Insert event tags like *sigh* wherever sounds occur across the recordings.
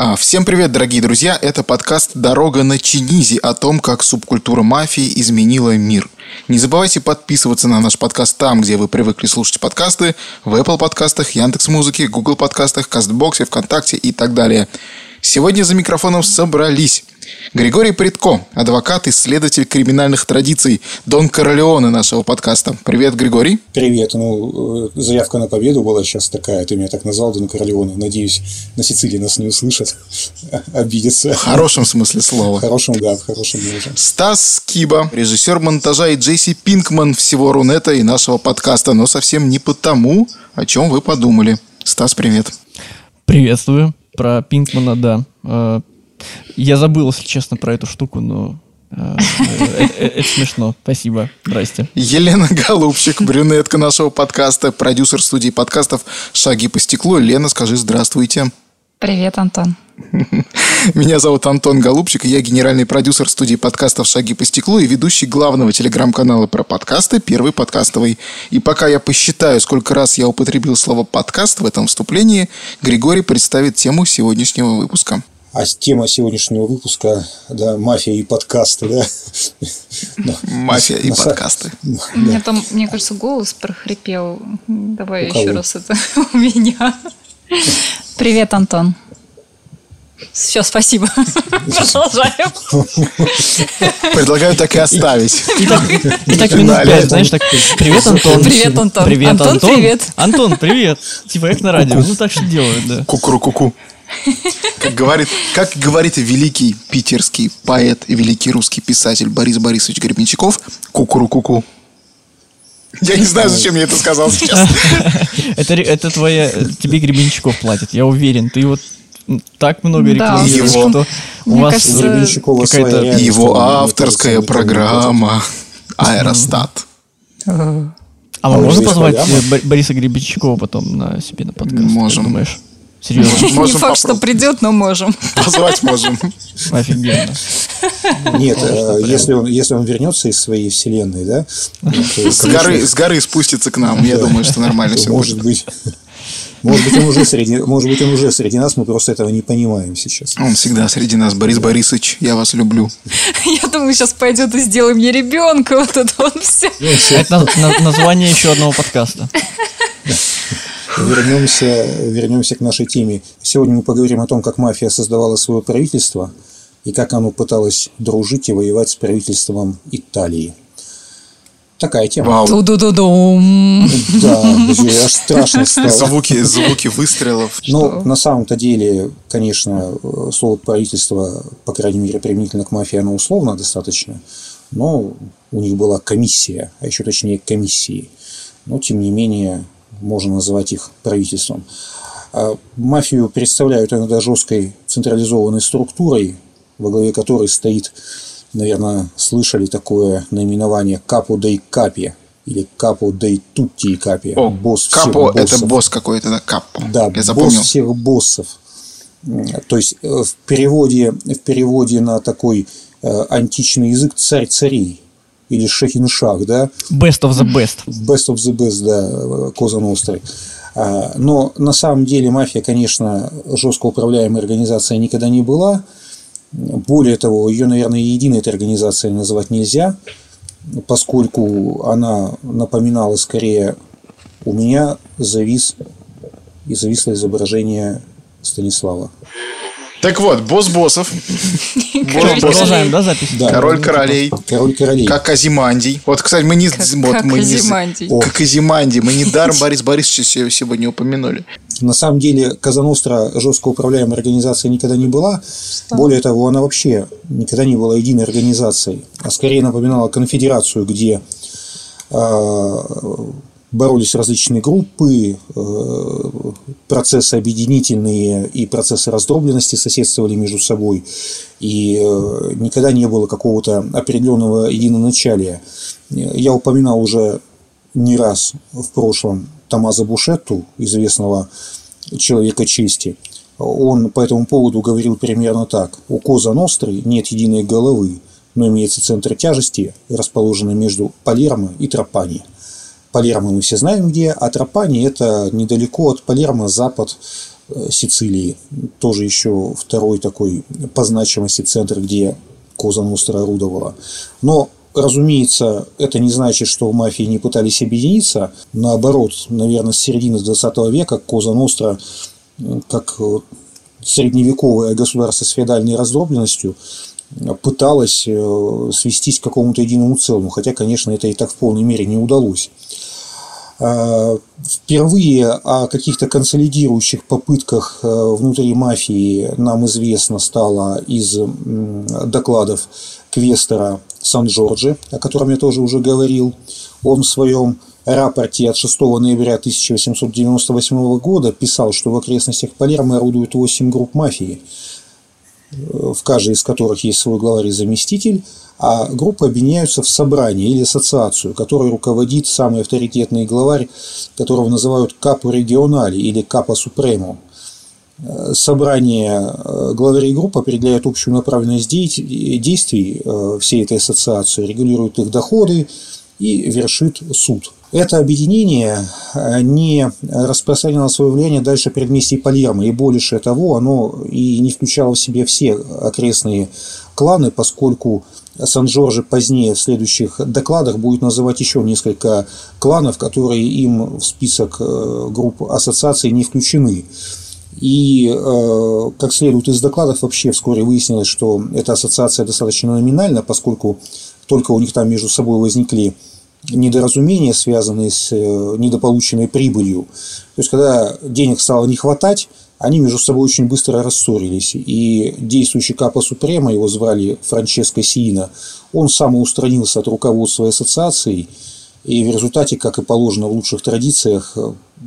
А, всем привет, дорогие друзья! Это подкаст «Дорога на Чинизи» о том, как субкультура мафии изменила мир. Не забывайте подписываться на наш подкаст там, где вы привыкли слушать подкасты, в Apple подкастах, Яндекс.Музыке, Google подкастах, Кастбоксе, ВКонтакте и так далее. Сегодня за микрофоном собрались Григорий Предко, адвокат, исследователь криминальных традиций, Дон Королеоне нашего подкаста. Привет, Григорий. Привет. Ну, э, заявка на победу была сейчас такая. Ты меня так назвал, Дон Королеоне. Надеюсь, на Сицилии нас не услышат. *laughs* Обидятся. В хорошем смысле слова. В хорошем, да, в хорошем тоже. Стас Скиба, режиссер монтажа и Джейси Пинкман всего Рунета и нашего подкаста, но совсем не потому, о чем вы подумали. Стас, привет. Приветствую. Про Пинкмана, да. Э, я забыл, если честно, про эту штуку, но э, э, это смешно. Спасибо. Здрасте. Елена Голубчик, брюнетка нашего подкаста, продюсер студии подкастов «Шаги по стеклу». Лена, скажи здравствуйте. Привет, Антон. Меня зовут Антон Голубчик, и я генеральный продюсер студии подкастов «Шаги по стеклу» и ведущий главного телеграм-канала про подкасты «Первый подкастовый». И пока я посчитаю, сколько раз я употребил слово «подкаст» в этом вступлении, Григорий представит тему сегодняшнего выпуска. А тема сегодняшнего выпуска, да, мафия и подкасты, да. *laughs* Мафия и подкасты. Меня там, мне кажется, голос прохрипел. Давай еще раз это *laughs* у меня. Привет, Антон. Все, спасибо. *laughs* Продолжаем. Предлагаю так и оставить. И так минут пять, знаешь, так, привет, Антон. Привет, Антон. Привет, Антон. Привет. Антон, привет. Типа как на радио. Ну, так что делают, да. Кукуру-куку. Как говорит, как говорит великий питерский поэт и великий русский писатель Борис Борисович Гребенщиков, кукуру-куку. Я не знаю, зачем я это сказал сейчас. *laughs* Это, это твоя... Тебе Гребенщиков платит, я уверен. Ты вот так много рекламируешь, да, что у вас какая-то... Его авторская программа «Аэростат». А мы можем позвать Бориса Гребенщикова потом на себе на подкаст? Можем. думаешь? Серьезно. Не факт, что придет, но можем. Позвать можем. Офигенно. Нет, э, если он, если он вернется из своей вселенной, да? С горы, с горы спустится к нам. Я думаю, что нормально все Может быть. Может быть, он уже среди, может быть, он уже среди нас, мы просто этого не понимаем сейчас. Он всегда среди нас. Борис Борисович, я вас люблю. Я думаю, сейчас пойдет и сделай мне ребенка. Вот это вот все. Это название еще одного подкаста вернемся, вернемся к нашей теме. Сегодня мы поговорим о том, как мафия создавала свое правительство и как оно пыталось дружить и воевать с правительством Италии. Такая тема. Вау. Ту-ду-ду-дум. Да, аж страшно *laughs* стало. Звуки, звуки выстрелов. Но на самом-то деле, конечно, слово правительство, по крайней мере, применительно к мафии, оно условно достаточно. Но у них была комиссия, а еще точнее комиссии. Но, тем не менее, можно называть их правительством. А мафию представляют иногда жесткой централизованной структурой, во главе которой стоит, наверное, слышали такое наименование Капо дей Капи или Капо дей Тутти Капи. О, босс Капо – это босс какой-то, да, Капо. Да, Я босс всех боссов. То есть э, в переводе, в переводе на такой э, античный язык царь царей или Шахиншах, да. Best of the best. Best of the best, да, Коза Ностры. А, но на самом деле мафия, конечно, жестко управляемая организация никогда не была. Более того, ее, наверное, единой этой организацией называть нельзя, поскольку она напоминала скорее у меня завис и зависло изображение Станислава. Так вот, босс боссов. *laughs* Продолжаем, да, запись? Да. Король королей. Король королей. Как Казимандий. Вот, кстати, мы не... Как, вот, как мы Казимандий. Не, как Казимандий. Мы недаром Борис Борисовича сегодня упомянули. На самом деле, Казаностра жестко управляемой организацией никогда не была. Более того, она вообще никогда не была единой организацией, а скорее напоминала конфедерацию, где а, боролись различные группы, э, процессы объединительные и процессы раздробленности соседствовали между собой, и э, никогда не было какого-то определенного единоначалия. Я упоминал уже не раз в прошлом Томазо Бушетту, известного человека чести. Он по этому поводу говорил примерно так. У Коза Ностры нет единой головы, но имеется центр тяжести, расположенный между Палермо и Тропани – Палермо мы все знаем где, а Тропани – это недалеко от Палермо, запад Сицилии. Тоже еще второй такой по значимости центр, где Коза Ностра орудовала. Но Разумеется, это не значит, что мафии не пытались объединиться. Наоборот, наверное, с середины 20 века Коза Ностра, как средневековое государство с феодальной раздробленностью, пыталась э, свестись к какому-то единому целому, хотя, конечно, это и так в полной мере не удалось. А, впервые о каких-то консолидирующих попытках э, внутри мафии нам известно стало из докладов Квестера Сан-Джорджи, о котором я тоже уже говорил. Он в своем рапорте от 6 ноября 1898 года писал, что в окрестностях Палермо орудуют 8 групп мафии, в каждой из которых есть свой главарь и заместитель, а группы объединяются в собрание или ассоциацию, которой руководит самый авторитетный главарь, которого называют капо регионали или капо супремо. Собрание э, главарей групп определяет общую направленность действий э, всей этой ассоциации, регулирует их доходы и вершит суд. Это объединение э, не распространяло свое влияние дальше предместий Палермо, и больше того, оно и не включало в себе все окрестные кланы, поскольку Сан-Жоржи позднее в следующих докладах будет называть еще несколько кланов, которые им в список э, групп ассоциаций не включены. И, э, как следует из докладов, вообще вскоре выяснилось, что эта ассоциация достаточно номинальна, поскольку только у них там между собой возникли недоразумения, связанные с э, недополученной прибылью. То есть, когда денег стало не хватать, они между собой очень быстро рассорились. И действующий Капа Супрема, его звали Франческо Сиина, он самоустранился от руководства ассоциацией, и в результате, как и положено в лучших традициях,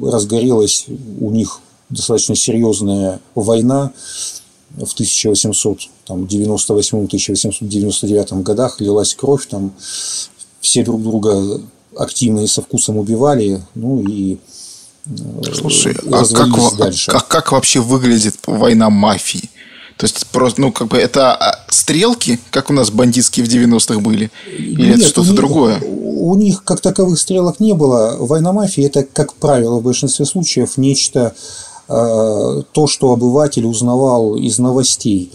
разгорелась у них достаточно серьезная война в 1898-1899 годах, лилась кровь, там все друг друга активно и со вкусом убивали, ну и э, Слушай, а как, дальше. Как, как вообще выглядит война мафии? То есть просто, ну, как бы это а, стрелки, как у нас бандитские в 90-х были? Или Нет, это что-то другое? У них как таковых стрелок не было. Война мафии это, как правило, в большинстве случаев нечто э, то, что обыватель узнавал из новостей.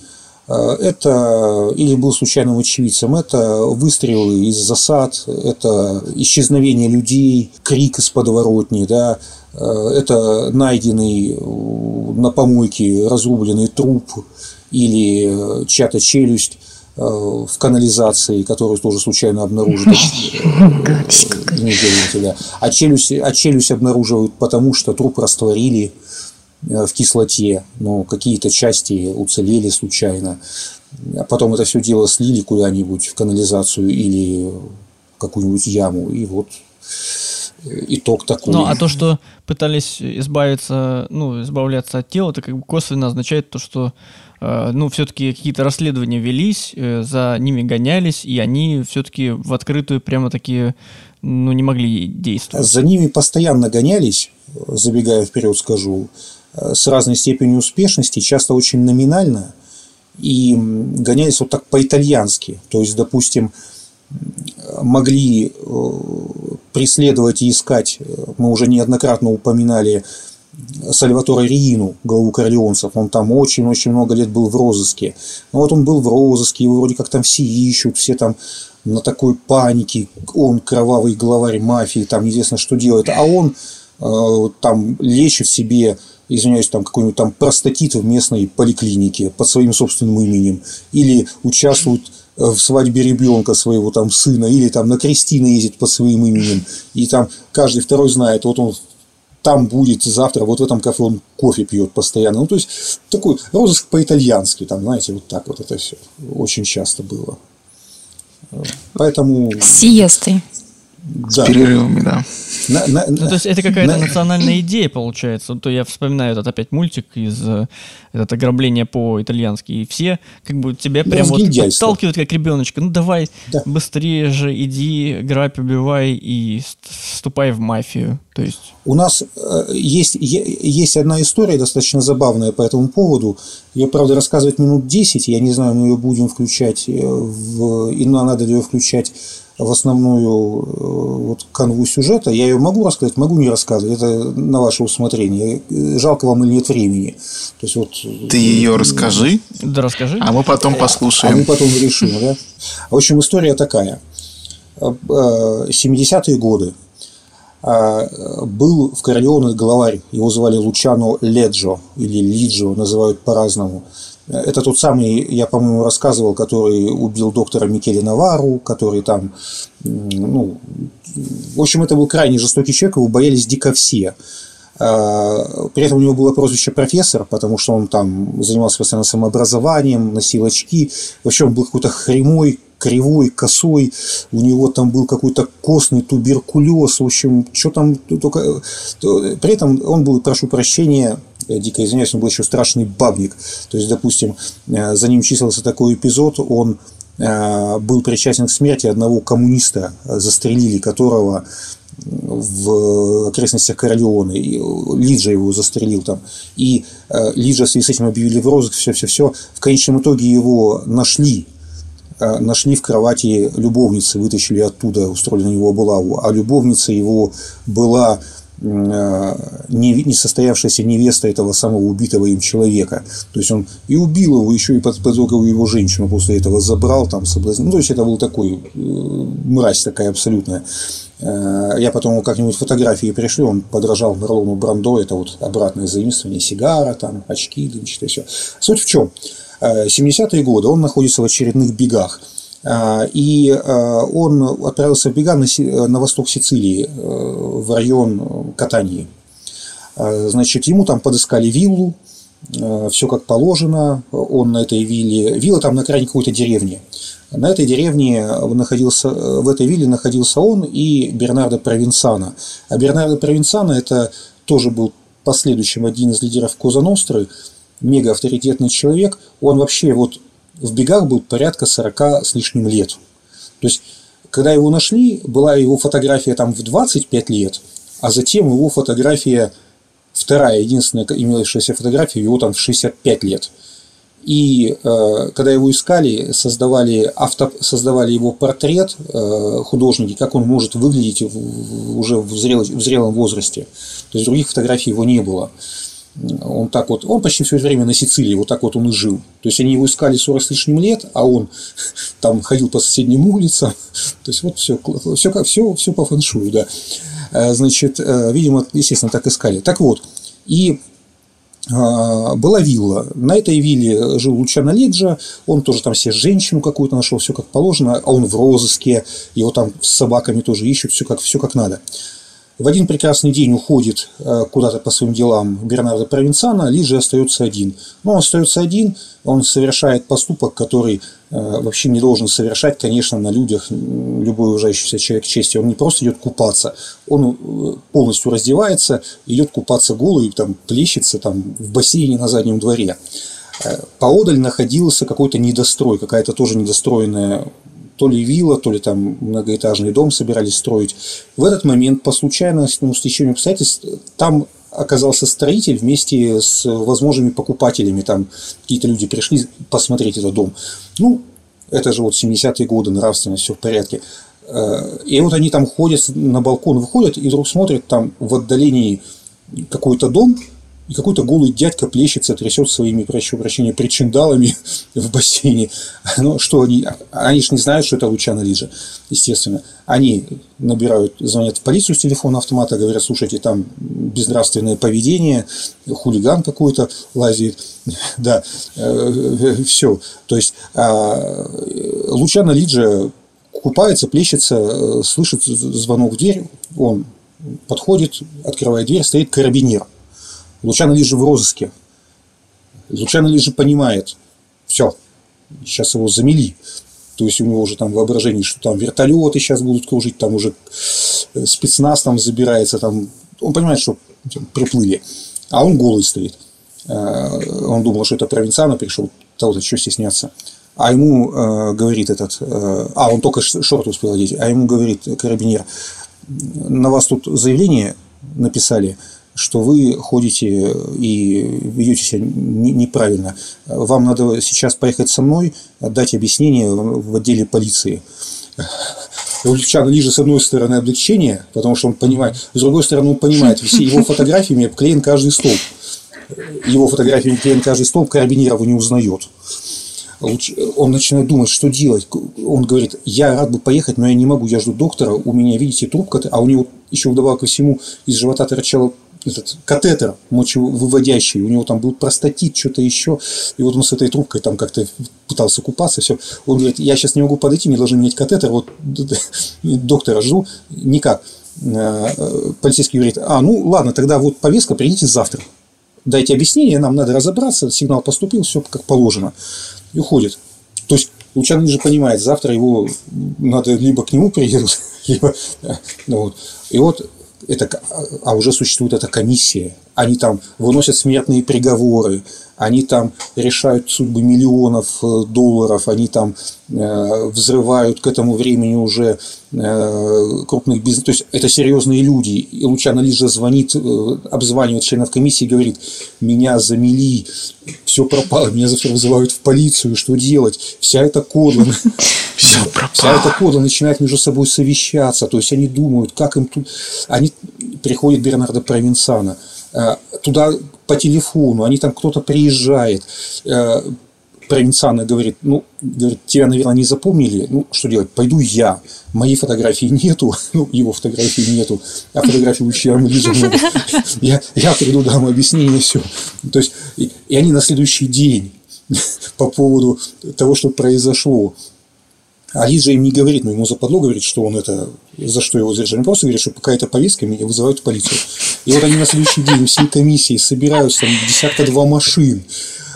Э, это или был случайным очевидцем, это выстрелы из засад, это исчезновение людей, крик из подворотни, да, э, это найденный на помойке разрубленный труп или чья-то челюсть э, в канализации, которую тоже случайно обнаружили. *laughs* А челюсть, а челюсть обнаруживают потому, что труп растворили. Э, в кислоте, но какие-то части уцелели случайно. А потом это все дело слили куда-нибудь в канализацию или в какую-нибудь яму, и вот э, итог такой. Ну, а то, что пытались избавиться, ну, избавляться от тела, это как бы косвенно означает то, что э, ну, все-таки какие-то расследования велись, за ними гонялись, и они все-таки в открытую прямо такие, ну, не могли действовать. За ними постоянно гонялись, забегая вперед скажу, с разной степенью успешности, часто очень номинально, и гонялись вот так по-итальянски. То есть, допустим, могли э, преследовать и искать, э, мы уже неоднократно упоминали Сальваторе Риину, главу корлеонцев, он там очень-очень много лет был в розыске. Но вот он был в розыске, его вроде как там все ищут, все там на такой панике, он кровавый главарь мафии, там неизвестно что делает, а он э, там лечит себе извиняюсь, там какой-нибудь там простатит в местной поликлинике под своим собственным именем, или участвует э, в свадьбе ребенка своего там сына, или там на крестины ездит под своим именем, и там каждый второй знает, вот он там будет завтра, вот в этом кафе он кофе пьет постоянно. Ну, то есть, такой розыск по-итальянски, там, знаете, вот так вот это все очень часто было. Поэтому... Сиесты. Да. С перерывами, да. На, на, ну, то есть это какая-то на... национальная идея получается. То я вспоминаю этот опять мультик из э, этот ограбление по-итальянски. И все как бы тебя да, прям вот подталкивают как ребеночка. Ну давай да. быстрее же иди, грабь, убивай и вступай в мафию. То есть... У нас э, есть, есть одна история достаточно забавная по этому поводу. Ее, правда, рассказывать минут 10. Я не знаю, мы ее будем включать, э, в, и надо ли ее включать в основную э, вот канву сюжета. Я ее могу рассказать, могу не рассказывать. Это на ваше усмотрение. Жалко вам или нет времени. То есть, вот, Ты ее расскажи. Да, расскажи. А мы потом послушаем. А мы потом решим, да? В общем, история такая. 70-е э, годы был в Королеоне главарь, его звали Лучано Леджо, или Лиджо, называют по-разному. Это тот самый, я, по-моему, рассказывал, который убил доктора Микеле Навару, который там, ну, в общем, это был крайне жестокий человек, его боялись дико все. А, при этом у него было прозвище профессор, потому что он там занимался постоянно самообразованием, носил очки. Вообще он был какой-то хремой, кривой, косой, у него там был какой-то костный туберкулез, в общем, что там только... При этом он был, прошу прощения, я дико извиняюсь, он был еще страшный бабник. То есть, допустим, э, за ним числился такой эпизод, он э, был причастен к смерти одного коммуниста, застрелили которого в окрестностях Королеоны. Лиджа его застрелил там. И э, Лиджа в связи с этим объявили в розыск, все-все-все. В конечном итоге его нашли нашли в кровати любовницы, вытащили оттуда, устроили на него облаву, а любовница его была Э, несостоявшаяся невеста этого самого убитого им человека. То есть он и убил его, еще и поджег его женщину после этого, забрал, там, соблазнил. Ну, то есть это был такой э, мразь такая абсолютная. Э, я потом как-нибудь фотографии пришли, он подражал Марлону Брандо, это вот обратное заимствование, сигара, там, очки дымчатые, все. Суть в чем? 70-е годы он находится в очередных бегах – а, и он отправился в бега на восток Сицилии, э, в район Катании. Значит, ему там подыскали виллу, все как положено, он на этой вилле, вилла там на крайне какой-то деревне. На этой деревне находился, в этой вилле находился он и Бернардо Провинсано. А Бернардо Провинсано это тоже был последующим один из лидеров Коза Ностры, мега авторитетный человек. Он вообще вот в бегах был порядка 40 с лишним лет. То есть, когда его нашли, была его фотография там в 25 лет, а затем его фотография, вторая, единственная имевшаяся фотография, его там в 65 лет. И э, когда его искали, создавали, авто, создавали его портрет э, художники, как он может выглядеть в, уже в, зрел, в зрелом возрасте. То есть других фотографий его не было он так вот, он почти все время на Сицилии, вот так вот он и жил. То есть они его искали 40 с лишним лет, а он *laughs* там ходил по соседним улицам. То есть вот все, все, все, все по фэншую, да. Э, значит, э, видимо, естественно, так искали. Так вот, и была вилла. На этой вилле жил Лучано Леджа, он тоже там себе женщину какую-то нашел, все как положено, а он в розыске, его там с собаками тоже ищут, все как, все как надо. В один прекрасный день уходит э, куда-то по своим делам Бернардо Провинцано, Лиджи остается один. Но он остается один, он совершает поступок, который э, вообще не должен совершать, конечно, на людях любой уважающийся человек чести. Он не просто идет купаться, он э, полностью раздевается, идет купаться голый, там, плещется там, в бассейне на заднем дворе. Поодаль находился какой-то недострой, какая-то тоже недостроенная то ли вилла, то ли там многоэтажный дом собирались строить. В этот момент, по случайному стечению обстоятельств, там оказался строитель вместе с возможными покупателями. Там какие-то люди пришли посмотреть этот дом. Ну, это же вот 70-е годы, нравственность, все в порядке. Э, и вот они там ходят, на балкон выходят, и вдруг смотрят, там в отдалении какой-то дом, и какой-то голый дядька плещется, трясет своими, прошу прощения, причиндалами *laughs* в бассейне. Ну, что они? Они же не знают, что это Лучано Лиджа, естественно. Они набирают, звонят в полицию с телефона автомата, говорят, слушайте, там безнравственное поведение, хулиган какой-то лазит. *laughs* Да, э, все. То есть, а, Лучано Лиджа купается, плещется, э, слышит звонок в дверь, он подходит, открывает дверь, стоит карабинер – Лучано Лижи в розыске. Лучано Лижи понимает, все, сейчас его замели. То есть у него уже там воображение, что там вертолеты сейчас будут кружить, там уже э, спецназ там забирается, там он понимает, что приплыли, а он голый стоит. Э, он думал, что это провинциано пришел, того-то что стесняться. А ему э, говорит этот, э, а он только шорт успел одеть, а ему говорит карабинер, на вас тут заявление написали, что вы ходите и ведете себя неправильно. Вам надо сейчас поехать со мной, дать объяснение в отделе полиции. у Лучана Лижа, с одной стороны, облегчение, потому что он понимает, с другой стороны, он понимает, все его фотографиями обклеен каждый столб. Его фотографиями обклеен каждый столб, карабинер его не узнает. Он начинает думать, что делать. Он говорит, я рад бы поехать, но я не могу, я жду доктора, у меня, видите, трубка, а у него еще вдобавок ко всему из живота торчала этот катетер мочевыводящий, у него там был простатит, что-то еще, и вот он с этой трубкой там как-то пытался купаться, все. Он говорит, я сейчас не могу подойти, мне должны менять катетер, вот *laughs* доктора жду, никак. Э, полицейский говорит, а, ну ладно, тогда вот повестка, придите завтра. Дайте объяснение, нам надо разобраться, сигнал поступил, все как положено. И уходит. То есть Лучан же понимает, завтра его надо либо к нему приедут, *laughs* либо... Э, ну, вот. И вот это, а уже существует эта комиссия. Они там выносят смертные приговоры, они там решают судьбы миллионов э, долларов, они там э, взрывают к этому времени уже э, крупных бизнес. То есть это серьезные люди. И Лучано Лижа звонит, обзванивает членов комиссии и говорит, меня замели, все пропало, меня завтра вызывают в полицию, что делать? Вся эта кодла, *laughs* все пропало. Вся эта кодла начинает между собой совещаться, то есть они думают, как им тут... Они приходят Бернардо Провинсана, туда по телефону, они там кто-то приезжает, э, Провинциана говорит, ну, говорит, тебя, наверное, не запомнили, ну, что делать, пойду я, моей фотографии нету, *laughs* ну, его фотографии нету, а фотографии у Чиама Лиза много, я, я приду, дам объяснение, все. То есть, и, и они на следующий день *laughs* по поводу того, что произошло, а Лиза им не говорит, но ему западло говорит, что он это, за что его задержали. Он просто говорит, что пока это повестка, меня вызывают в полицию. И вот они на следующий день всей комиссии собираются, десятка-два машин,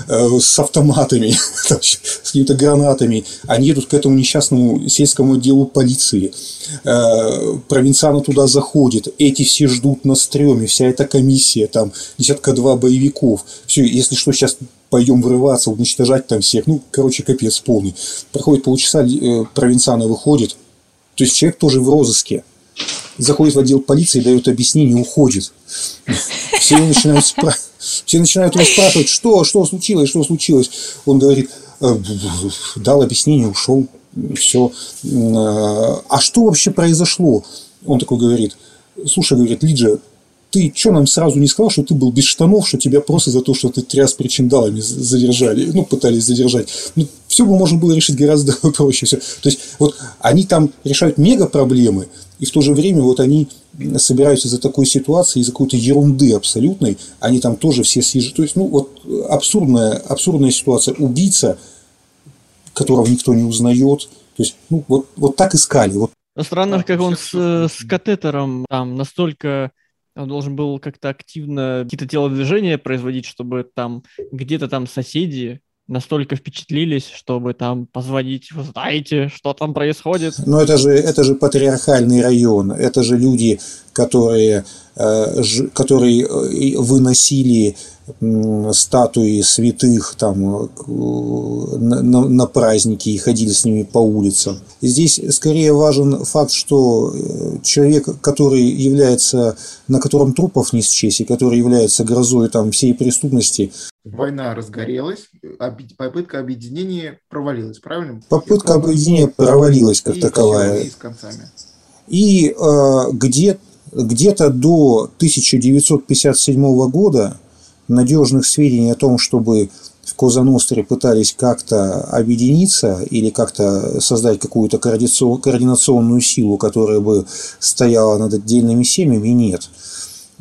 Э, с автоматами, *laughs* с какими-то гранатами. Они едут к этому несчастному сельскому отделу полиции. Э, Провинциана туда заходит. Эти все ждут на стреме. Вся эта комиссия, там десятка-два боевиков. Все, если что, сейчас пойдем врываться, уничтожать там всех. Ну, короче, капец полный. Проходит полчаса, э, выходит. То есть человек тоже в розыске заходит в отдел полиции, дает объяснение, уходит. Все начинают спрашивать все начинают его спрашивать, что, что случилось, что случилось. Он говорит, «Э, дал объяснение, ушел, все. А что вообще произошло? Он такой говорит, слушай, говорит, Лиджа, ты что нам сразу не сказал, что ты был без штанов, что тебя просто за то, что ты тряс причиндалами задержали, ну, пытались задержать. Ну, все бы можно было решить гораздо *laughs* проще. Все. То есть, вот они там решают мега проблемы, и в то же время вот они собираются из-за такой ситуации, из-за какой-то ерунды абсолютной, они там тоже все съезжают. То есть, ну, вот абсурдная, абсурдная ситуация. Убийца, которого никто не узнает. То есть, ну, вот, вот так искали. Вот. Странно, как он с, с катетером там настолько он должен был как-то активно какие-то телодвижения производить, чтобы там где-то там соседи настолько впечатлились, чтобы там позвонить, вы знаете, что там происходит. Но это же, это же патриархальный район, это же люди, которые, э, которые э, выносили статуи святых там э, на, на праздники и ходили с ними по улицам. Здесь скорее важен факт, что человек, который является, на котором трупов не счесть, и который является грозой там всей преступности, Война разгорелась, попытка объединения провалилась, правильно? Попытка объединения провалилась как и таковая. И, и э, где, где-то до 1957 года надежных сведений о том, чтобы в Козаностре пытались как-то объединиться или как-то создать какую-то координационную силу, которая бы стояла над отдельными семьями, нет.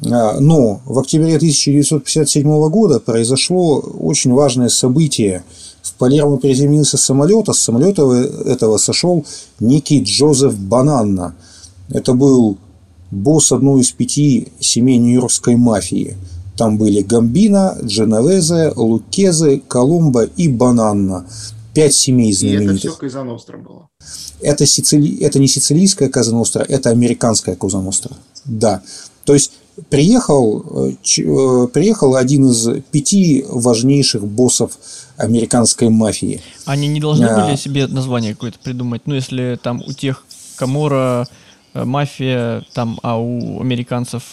А, но в октябре 1957 года произошло очень важное событие. В Палермо приземлился самолет, а с самолета этого сошел некий Джозеф Бананна. Это был босс одной из пяти семей нью-йоркской мафии. Там были Гамбина, Дженовезе, Лукезе, Коломбо и Бананна. Пять семей знаменитых. И это все Казаностра было? Это, сицили... это не сицилийская Казаностра, это американская Казаностра. Да. То есть приехал, э, э, приехал один из пяти важнейших боссов американской мафии. Они не должны а, были себе название какое-то придумать? Ну, если там у тех Камора э, мафия, там, а у американцев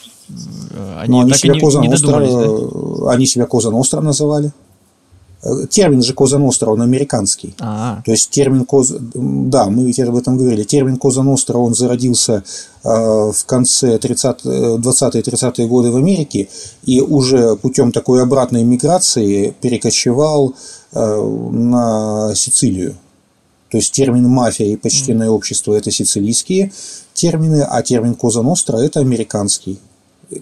они, ну, они себя и не, Коза не додумались, да? Они себя Коза Ностра называли. термин же Коза Ностра, он американский. А-а. То есть термин Коза... Да, мы ведь об этом говорили. Термин Коза Ностра, он зародился в конце 30 20-30-е годы в Америке и уже путем такой обратной миграции перекочевал на Сицилию. То есть термин мафия и почтенное общество – это сицилийские термины, а термин Коза Ностра – это американский.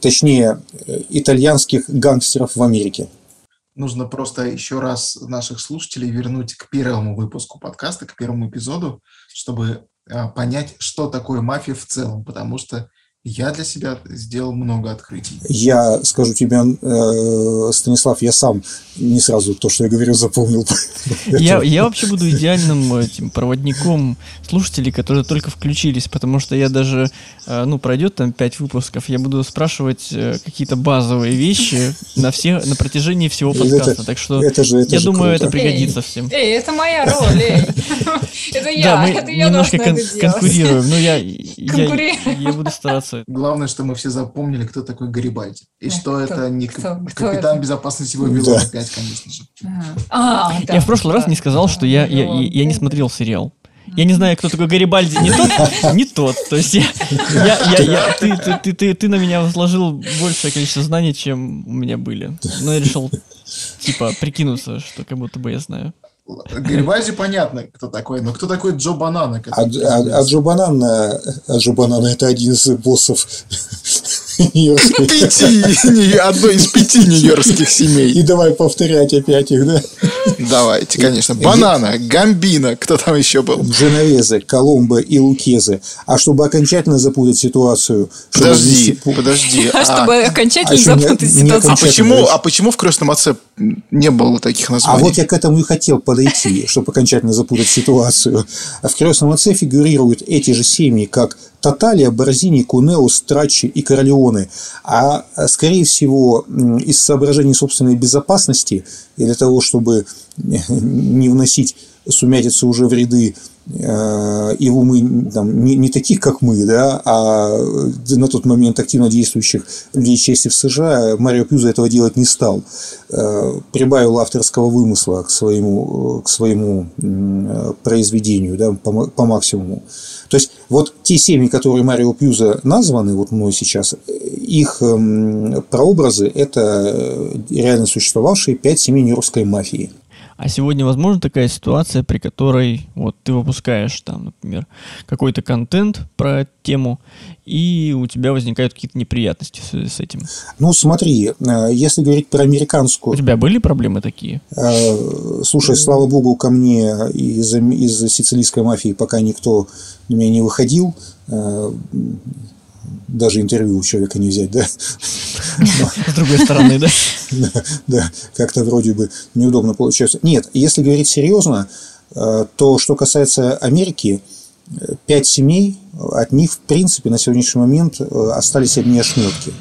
Точнее, итальянских гангстеров в Америке. Нужно просто еще раз наших слушателей вернуть к первому выпуску подкаста, к первому эпизоду, чтобы а, понять, что такое мафия в целом, потому что я для себя сделал много открытий. Я скажу тебе, э, Станислав, я сам не сразу то, что я говорю, запомнил. *laughs* Я, я вообще буду идеальным этим проводником слушателей, которые только включились, потому что я даже, э, ну, пройдет там пять выпусков, я буду спрашивать э, какие-то базовые вещи на, все, на протяжении всего подкаста. Это, так что это же, это я думаю, круто. это пригодится эй, всем. Эй, это моя роль, эй. *laughs* Это я, да, мы это я немножко конкурируем, но я, я буду стараться информацию. Главное, что мы все запомнили, кто такой Гарибальди. И кто, что это не кто, капитан кто безопасности Вавилона да. 5, конечно же. А, да, я в прошлый да. раз не сказал, что я, я, я, я не смотрел сериал. Я не знаю, кто такой Гарибальди, не тот, *laughs* не тот. То есть я, я, я, я, ты, ты, ты, ты, ты на меня возложил большее количество знаний, чем у меня были. Но я решил, типа, прикинуться, что как будто бы я знаю. Гарибальди понятно, кто такой, но кто такой Джо Банана? А, а, а Джо Банана, а Джо Банана это один из боссов Пяти, одной из пяти нью-йоркских семей. И давай повторять опять их, да? Давайте, конечно. Банана, Гамбина, кто там еще был? Дженовезы, Коломбо и Лукезы. А чтобы окончательно запутать ситуацию... Подожди, подожди. А, чтобы а окончательно запутать ситуацию. А почему, а почему в «Крестном отце» не было таких названий? А вот я к этому и хотел подойти, чтобы окончательно запутать ситуацию. В «Крестном отце» фигурируют эти же семьи, как Таталия, Борзини, Кунео, Страчи и Королеоне. А, скорее всего, из соображений собственной безопасности и для того, чтобы не вносить сумятицу уже в ряды э, и в умы там, не, не таких, как мы, да, а на тот момент активно действующих людей чести в США, Марио Пьюза этого делать не стал. Э, прибавил авторского вымысла к своему, к своему произведению да, по, по максимуму. То есть вот те семьи, которые Марио Пьюза названы вот мной сейчас, их эм, прообразы – это реально существовавшие пять семей нью-йоркской мафии. А сегодня возможна такая ситуация, при которой вот ты выпускаешь там, например, какой-то контент про тему, и у тебя возникают какие-то неприятности с, с этим. Ну, смотри, э, если говорить про американскую... У тебя были проблемы такие? Э, слушай, слава богу, ко мне из, из сицилийской мафии пока никто на меня не выходил э, даже интервью у человека не взять, да? С другой стороны, да? Да, как-то вроде бы неудобно получается. Нет, если говорить серьезно, э, то что касается Америки, э, пять семей, от них, в принципе, на сегодняшний момент э, остались одни ошметки.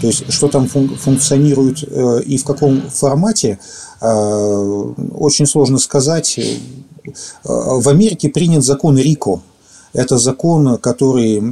То есть, что там функционирует и в каком формате, очень сложно сказать. В Америке принят закон РИКО – это закон, который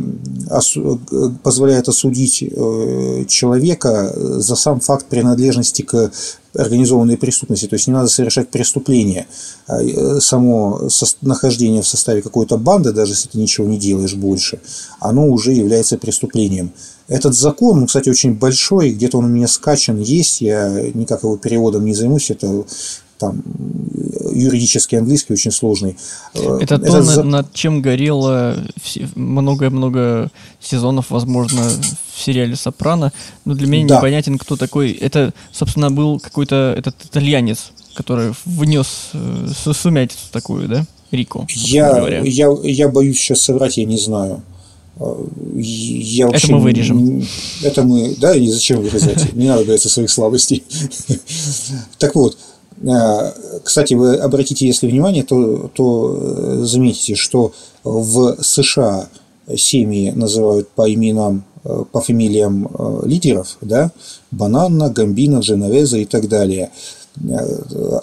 позволяет осудить э, человека за сам факт принадлежности к организованной преступности. То есть не надо совершать преступление. А, э, само нахождение в составе какой-то банды, даже если ты ничего не делаешь больше, оно уже является преступлением. Этот закон, ну, кстати, очень большой, где-то он у меня скачан есть, я никак его переводом не займусь, это там юридический английский очень сложный. Э, это, Это то, за... над чем горело много-много сезонов, возможно, в сериале «Сопрано». Но для меня да. непонятен, кто такой. Это, собственно, был какой-то этот итальянец, который внес э, сумятицу такую, да? Рико. Я, я, я боюсь сейчас соврать, я не знаю. Э, я вообще, это мы вырежем. Это мы, да, и зачем вырезать? Не надо бояться своих слабостей. Так вот, кстати, вы обратите, если внимание, то, то э, заметите, что в США семьи называют по именам, э, по фамилиям лидеров, да, Банана, Гамбина, Дженовеза и так далее.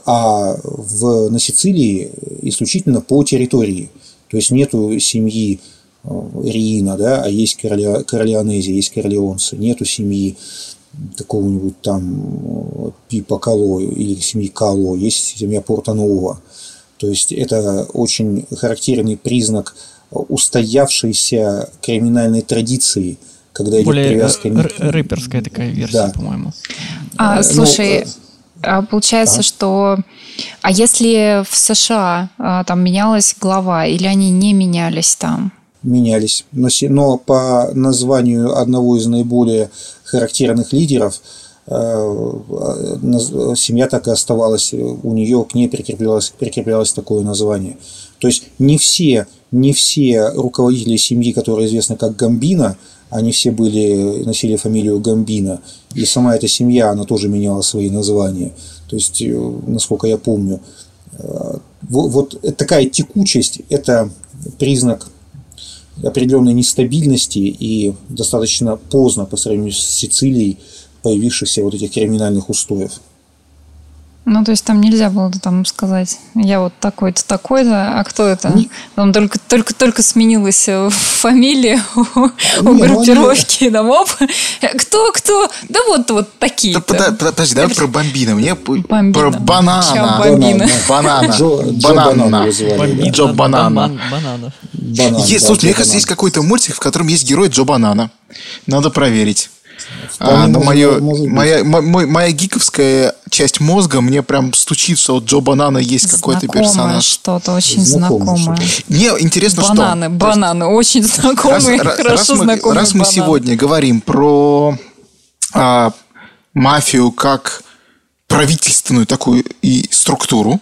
А в, на Сицилии исключительно по территории. То есть нету семьи Риина, да, а есть Королеонези, есть Корлеонцы, нету семьи какого-нибудь там Пипа Кало или семьи Кало, есть семья Порта-Нового. То есть это очень характерный признак устоявшейся криминальной традиции, когда идет Более привязка... рэперская такая версия, да. по-моему. А, ну, слушай, ну, а получается, а? что... А если в США а, там менялась глава, или они не менялись там? Менялись. Но, но по названию одного из наиболее характерных лидеров – Э, семья так и оставалась, у нее к ней прикреплялось, прикреплялось такое название. То есть не все, не все руководители семьи, которые известны как Гамбина, они все были, носили фамилию Гамбина. И сама эта семья, она тоже меняла свои названия. То есть, э, насколько я помню, э, вот, вот такая текучесть – это признак определенной нестабильности и достаточно поздно по сравнению с Сицилией появившихся вот этих криминальных устоев. Ну, то есть там нельзя было там сказать, я вот такой-то, такой-то, а кто это? Не... Там только, только, только сменилась э, фамилия *laughs* у, у ну, группировки, да, моп. Кто, кто? Да вот, вот такие. Да, подожди, давай про бомбина. Мне бомбина. про банана. Чё, бомбина? Банана. Банана. Джо Банана. Банана. Слушай, мне кажется, есть какой-то мультик, в котором есть герой Джо Банана. Надо проверить. А, но мое, моя, моя, моя гиковская часть мозга мне прям стучит, что вот Джо Банана есть какой-то персонаж. что-то очень знакомое. Мне интересно, бананы, что... Бананы, бананы, очень знакомые, раз, хорошо раз мы, знакомые Раз мы бананы. сегодня говорим про а, мафию как правительственную такую и структуру,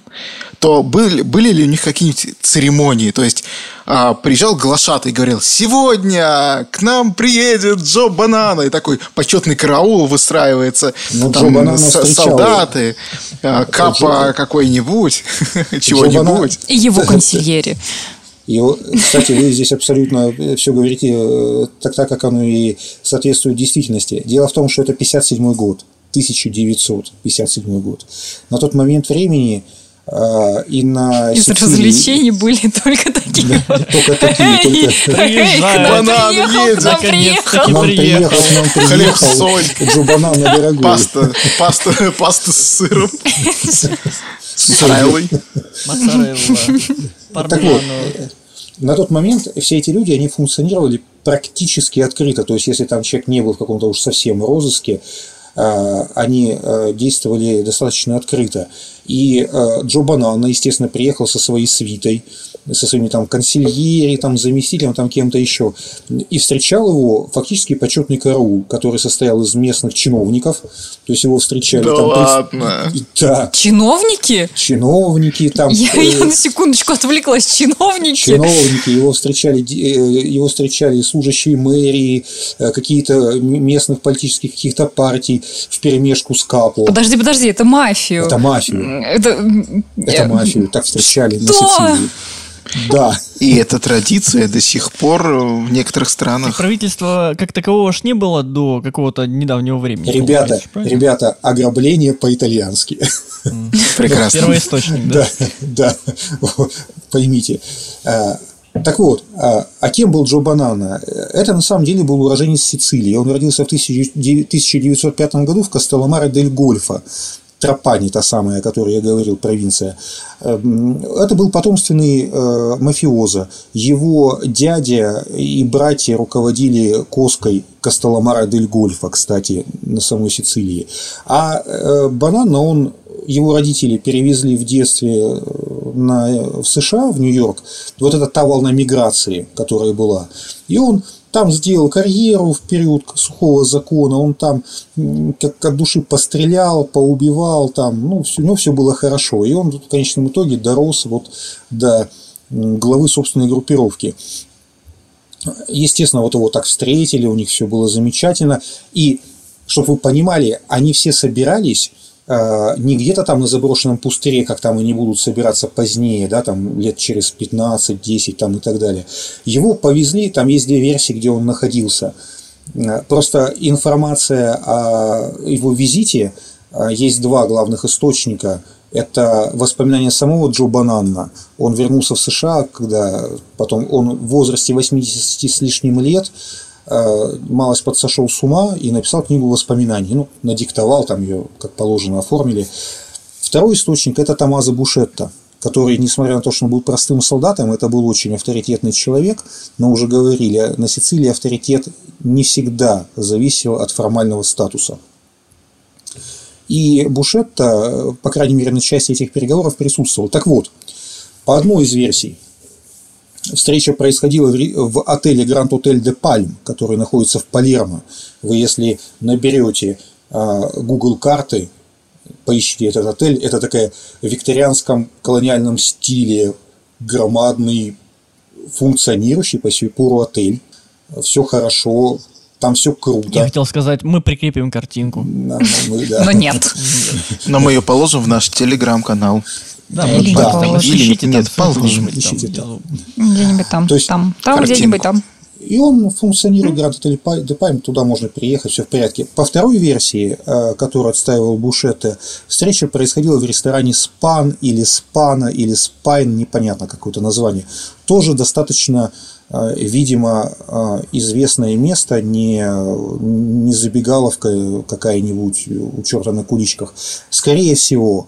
то были, были ли у них какие-нибудь церемонии? То есть а, приезжал глашатый и говорил, сегодня к нам приедет Джо Банана. И такой почетный караул выстраивается. Ну, там с, солдаты, а, капа какой-нибудь, *laughs* чего-нибудь. И его *laughs* консильери. И, кстати, вы здесь абсолютно все говорите э, так, так, как оно и соответствует действительности. Дело в том, что это 57 год, 1957 год. На тот момент времени а, и на Из Сицилии... развлечений были *laughs* только такие. *laughs* Только такие. Банан едет. К нам приехал. К нам приехал. Соль. Джубанана дорогой. Паста, паста, паста с сыром. *laughs* С моцареллой. Так вот, на тот момент все эти люди, они функционировали практически открыто. То есть, если там человек не был в каком-то уж совсем розыске, они а, действовали достаточно открыто. И а, Джо Банана, естественно, приехал со своей свитой, со своими там консильери, там, заместителем, там кем-то еще. И встречал его фактически почетный караул, который состоял из местных чиновников. То есть его встречали да там... ладно? Да. Чиновники? Чиновники там... Я, э... я на секундочку отвлеклась. Чиновники? Чиновники. Его встречали, э, его встречали служащие мэрии, э, какие-то местных политических каких-то партий в перемешку с капу. Подожди, подожди, это мафию. Это мафию. Это, это мафию. Так встречали Что? на Сицилии. Да. И эта традиция до сих пор в некоторых странах. Правительства как такового ж не было до какого-то недавнего времени. Ребята, ребята, ограбление по-итальянски. Прекрасно. Первый источник, *laughs* да? Да, да. *laughs* Поймите. А, так вот, а, а кем был Джо Банана? Это на самом деле был уроженец Сицилии. Он родился в 1905 году в Кастелломаре дель Гольфа. Трапани, та самая, о которой я говорил, провинция. Эм, это был потомственный э, мафиоза. Его дядя и братья руководили Коской Кастеломара дель Гольфа, кстати, на самой Сицилии. А э, Банана, он его родители перевезли в детстве э, на, в США, в Нью-Йорк, вот это та волна миграции, которая была. И он там сделал карьеру в период сухого закона, он там как от души пострелял, поубивал, там, ну, все, ну, все было хорошо. И он в конечном итоге дорос вот до главы собственной группировки. Естественно, вот его так встретили, у них все было замечательно. И, чтобы вы понимали, они все собирались не где-то там на заброшенном пустыре, как там они будут собираться позднее, да, там лет через 15, 10 там и так далее. Его повезли, там есть две версии, где он находился. Э, просто информация о его визите, э, есть два главных источника. Это воспоминания самого Джо Бананна. Он вернулся в США, когда потом он в возрасте 80 с лишним лет малость подсошел с ума и написал книгу воспоминаний. Ну, надиктовал, там ее, как положено, оформили. Второй источник – это Томазо Бушетта, который, несмотря на то, что он был простым солдатом, это был очень авторитетный человек, но уже говорили, на Сицилии авторитет не всегда зависел от формального статуса. И Бушетта, по крайней мере, на части этих переговоров присутствовал. Так вот, по одной из версий, встреча происходила в отеле Гранд Отель де Пальм, который находится в Палермо. Вы, если наберете а, Google карты, поищите этот отель, это такая в викторианском колониальном стиле громадный, функционирующий по сей пору отель. Все хорошо, там все круто. Я хотел сказать, мы прикрепим картинку. Но нет. *laughs* Но мы ее положим в наш телеграм-канал. Да, или да. Там, ищите нет. Ищите там. Где-нибудь там. То есть, там, там где-нибудь там. И он функционирует Отель де Пальм, туда можно приехать, все в порядке. По второй версии, э, которую отстаивал Бушетта, встреча происходила в ресторане Спан или Спана или Спайн, непонятно какое-то название. Тоже достаточно Э, видимо, э, известное место, не, не забегаловка какая-нибудь у черта на куличках. Скорее всего,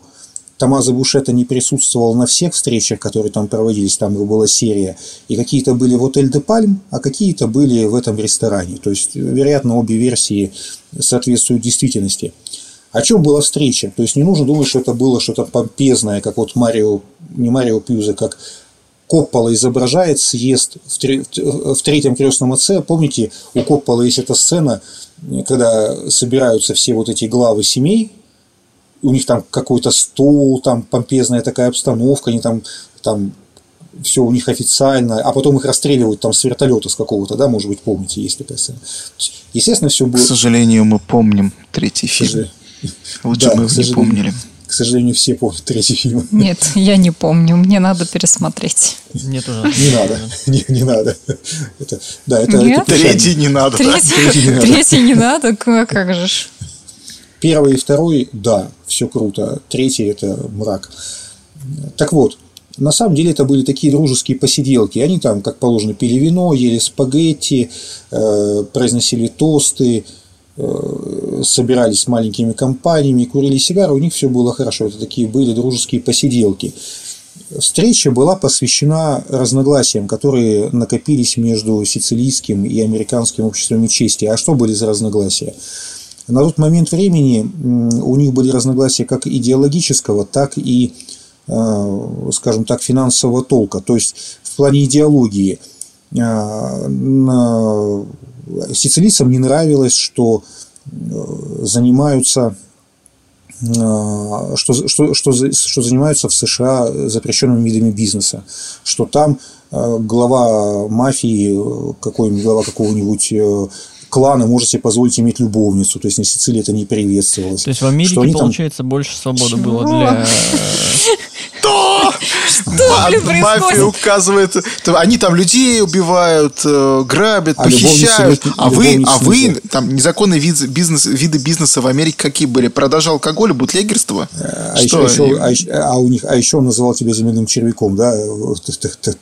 Томазо Бушета не присутствовал на всех встречах, которые там проводились, там была серия, и какие-то были в отель де Пальм, а какие-то были в этом ресторане. То есть, вероятно, обе версии соответствуют действительности. О чем была встреча? То есть не нужно думать, что это было что-то помпезное, как вот Марио, не Марио Пьюза, как Коппола изображает съезд в, тре, в третьем крестном отце. Помните, у Коппола есть эта сцена, когда собираются все вот эти главы семей, у них там какой-то стол, там помпезная такая обстановка, они там, там все у них официально, а потом их расстреливают там с вертолета с какого-то, да, может быть, помните, есть такая сцена. Естественно, все было... К сожалению, мы помним третий фильм. Лучше да, бы не помнили. К сожалению, все помнят третий фильм. Нет, я не помню. Мне надо пересмотреть. Тоже. Не надо. Не, не надо. Это, да, это, Нет? это третий не надо. Третий, третий, не, надо. третий не надо. Как же ж. Первый и второй, да, все круто. Третий – это мрак. Так вот, на самом деле это были такие дружеские посиделки. Они там, как положено, пили вино, ели спагетти, э, произносили тосты, Э, собирались с маленькими компаниями, курили сигары, у них все было хорошо. Это такие были дружеские посиделки. Встреча была посвящена разногласиям, которые накопились между сицилийским и американским обществом чести. А что были за разногласия? На тот момент времени у них были разногласия как идеологического, так и, э, скажем так, финансового толка. То есть в плане идеологии э, сицилийцам не нравилось, что э, занимаются что, что, что, что занимаются в США запрещенными видами бизнеса, что там глава мафии, какой-нибудь глава какого-нибудь клана может себе позволить иметь любовницу. То есть на Сицилии это не приветствовалось. То есть в Америке, получается, там... больше свободы Чего? было для *laughs* что? Что, блин? Мафия указывает, они там людей убивают, э, грабят, а похищают. А вы, а вы, там незаконные виды бизнеса, виды бизнеса в Америке какие были? Продажа алкоголя, бутлегерство? А, что? Еще, а, еще, а, у них, а еще он называл тебя земляным червяком, да?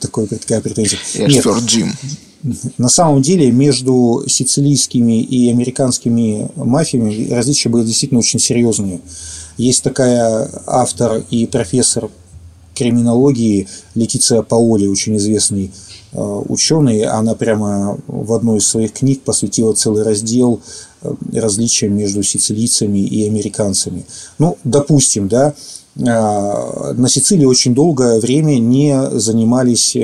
Такой, такая претензия. Нет, Джим. На самом деле между сицилийскими и американскими мафиями различия были действительно очень серьезные. Есть такая автор и профессор криминологии Летиция Паоли, очень известный э, ученый, она прямо в одной из своих книг посвятила целый раздел э, различиям между сицилийцами и американцами. Ну, допустим, да, э, на Сицилии очень долгое время не занимались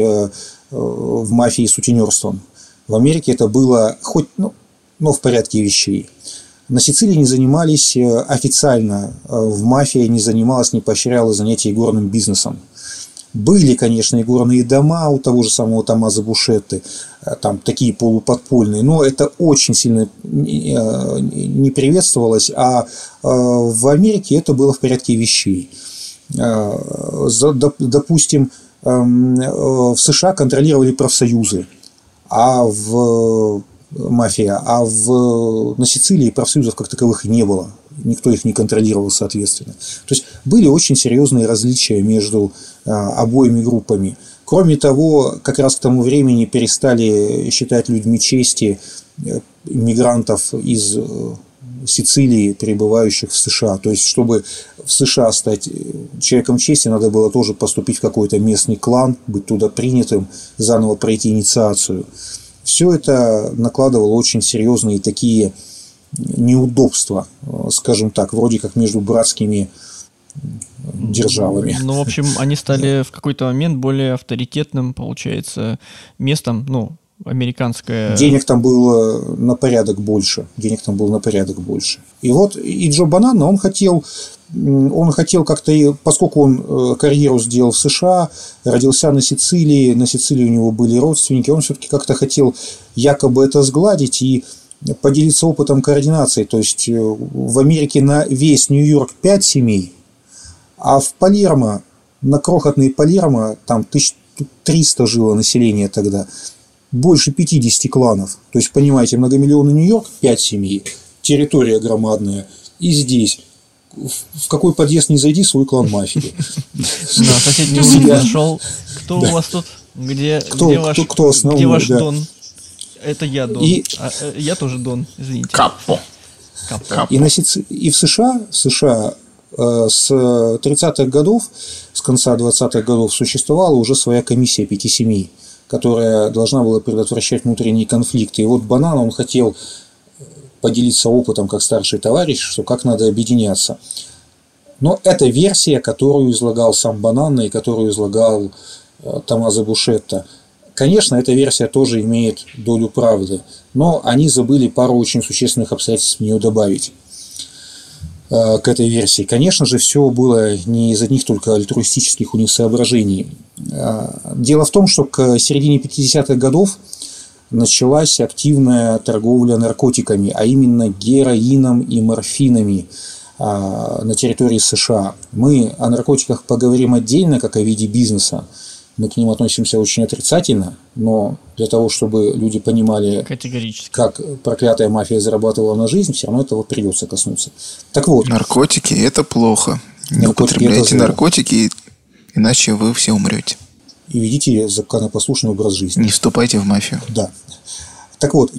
в мафии сутенерством. В Америке это было хоть, ну, но в порядке вещей. На Сицилии не занимались э, официально, э, в мафии не занималась, не поощряла занятия игорным бизнесом. Были, конечно, игорные дома у того же самого Томазо Бушетты, э, там такие полуподпольные, но это очень сильно не приветствовалось, а в Америке это было в порядке вещей. Допустим, в США контролировали профсоюзы, а в мафия, а в, на Сицилии профсоюзов как таковых не было. Никто их не контролировал, соответственно. То есть были очень серьезные различия между обоими группами. Кроме того, как раз к тому времени перестали считать людьми чести мигрантов из Сицилии, прибывающих в США. То есть, чтобы в США стать человеком чести, надо было тоже поступить в какой-то местный клан, быть туда принятым, заново пройти инициацию. Все это накладывало очень серьезные такие неудобства, скажем так, вроде как между братскими державами. Ну, в общем, они стали *laughs* в какой-то момент более авторитетным, получается, местом, ну, американская... Денег там было на порядок больше. Денег там было на порядок больше. И вот и Джо Банана, он хотел, он хотел как-то, поскольку он э, карьеру сделал в США, родился на Сицилии, на Сицилии у него были родственники, он все-таки как-то хотел якобы это сгладить и поделиться опытом координации. То есть э, в Америке на весь Нью-Йорк 5 семей, а в Палермо, на крохотный Палермо, там 1300 жило население тогда, больше 50 кланов. То есть, понимаете, многомиллионный Нью-Йорк, 5 семей, территория громадная. И здесь в какой подъезд не зайди, свой клан мафии. На соседней улице нашел. Кто у вас тут? Где, где ваш, кто, кто основной, где ваш да. Дон? Это я Дон. И... А, э, я тоже Дон, извините. Капо. Капо. И, на, и в США, в США э, с 30-х годов, с конца 20-х годов существовала уже своя комиссия пяти семей которая должна была предотвращать внутренние конфликты. И вот Банан, он хотел поделиться опытом как старший товарищ, что как надо объединяться. Но это версия, которую излагал сам Банан и которую излагал э, Томазо Бушетта. Конечно, эта версия тоже имеет долю правды, но они забыли пару очень существенных обстоятельств в нее добавить. Э, к этой версии. Конечно же, все было не из одних только альтруистических у них соображений. Э, дело в том, что к середине 50-х годов началась активная торговля наркотиками, а именно героином и морфинами э, на территории США. Мы о наркотиках поговорим отдельно, как о виде бизнеса мы к ним относимся очень отрицательно, но для того, чтобы люди понимали, как проклятая мафия зарабатывала на жизнь, все равно этого придется коснуться. Так вот. Наркотики – это плохо. Не употребляйте это наркотики, иначе вы все умрете. И ведите законопослушный образ жизни. Не вступайте в мафию. Да. Так вот,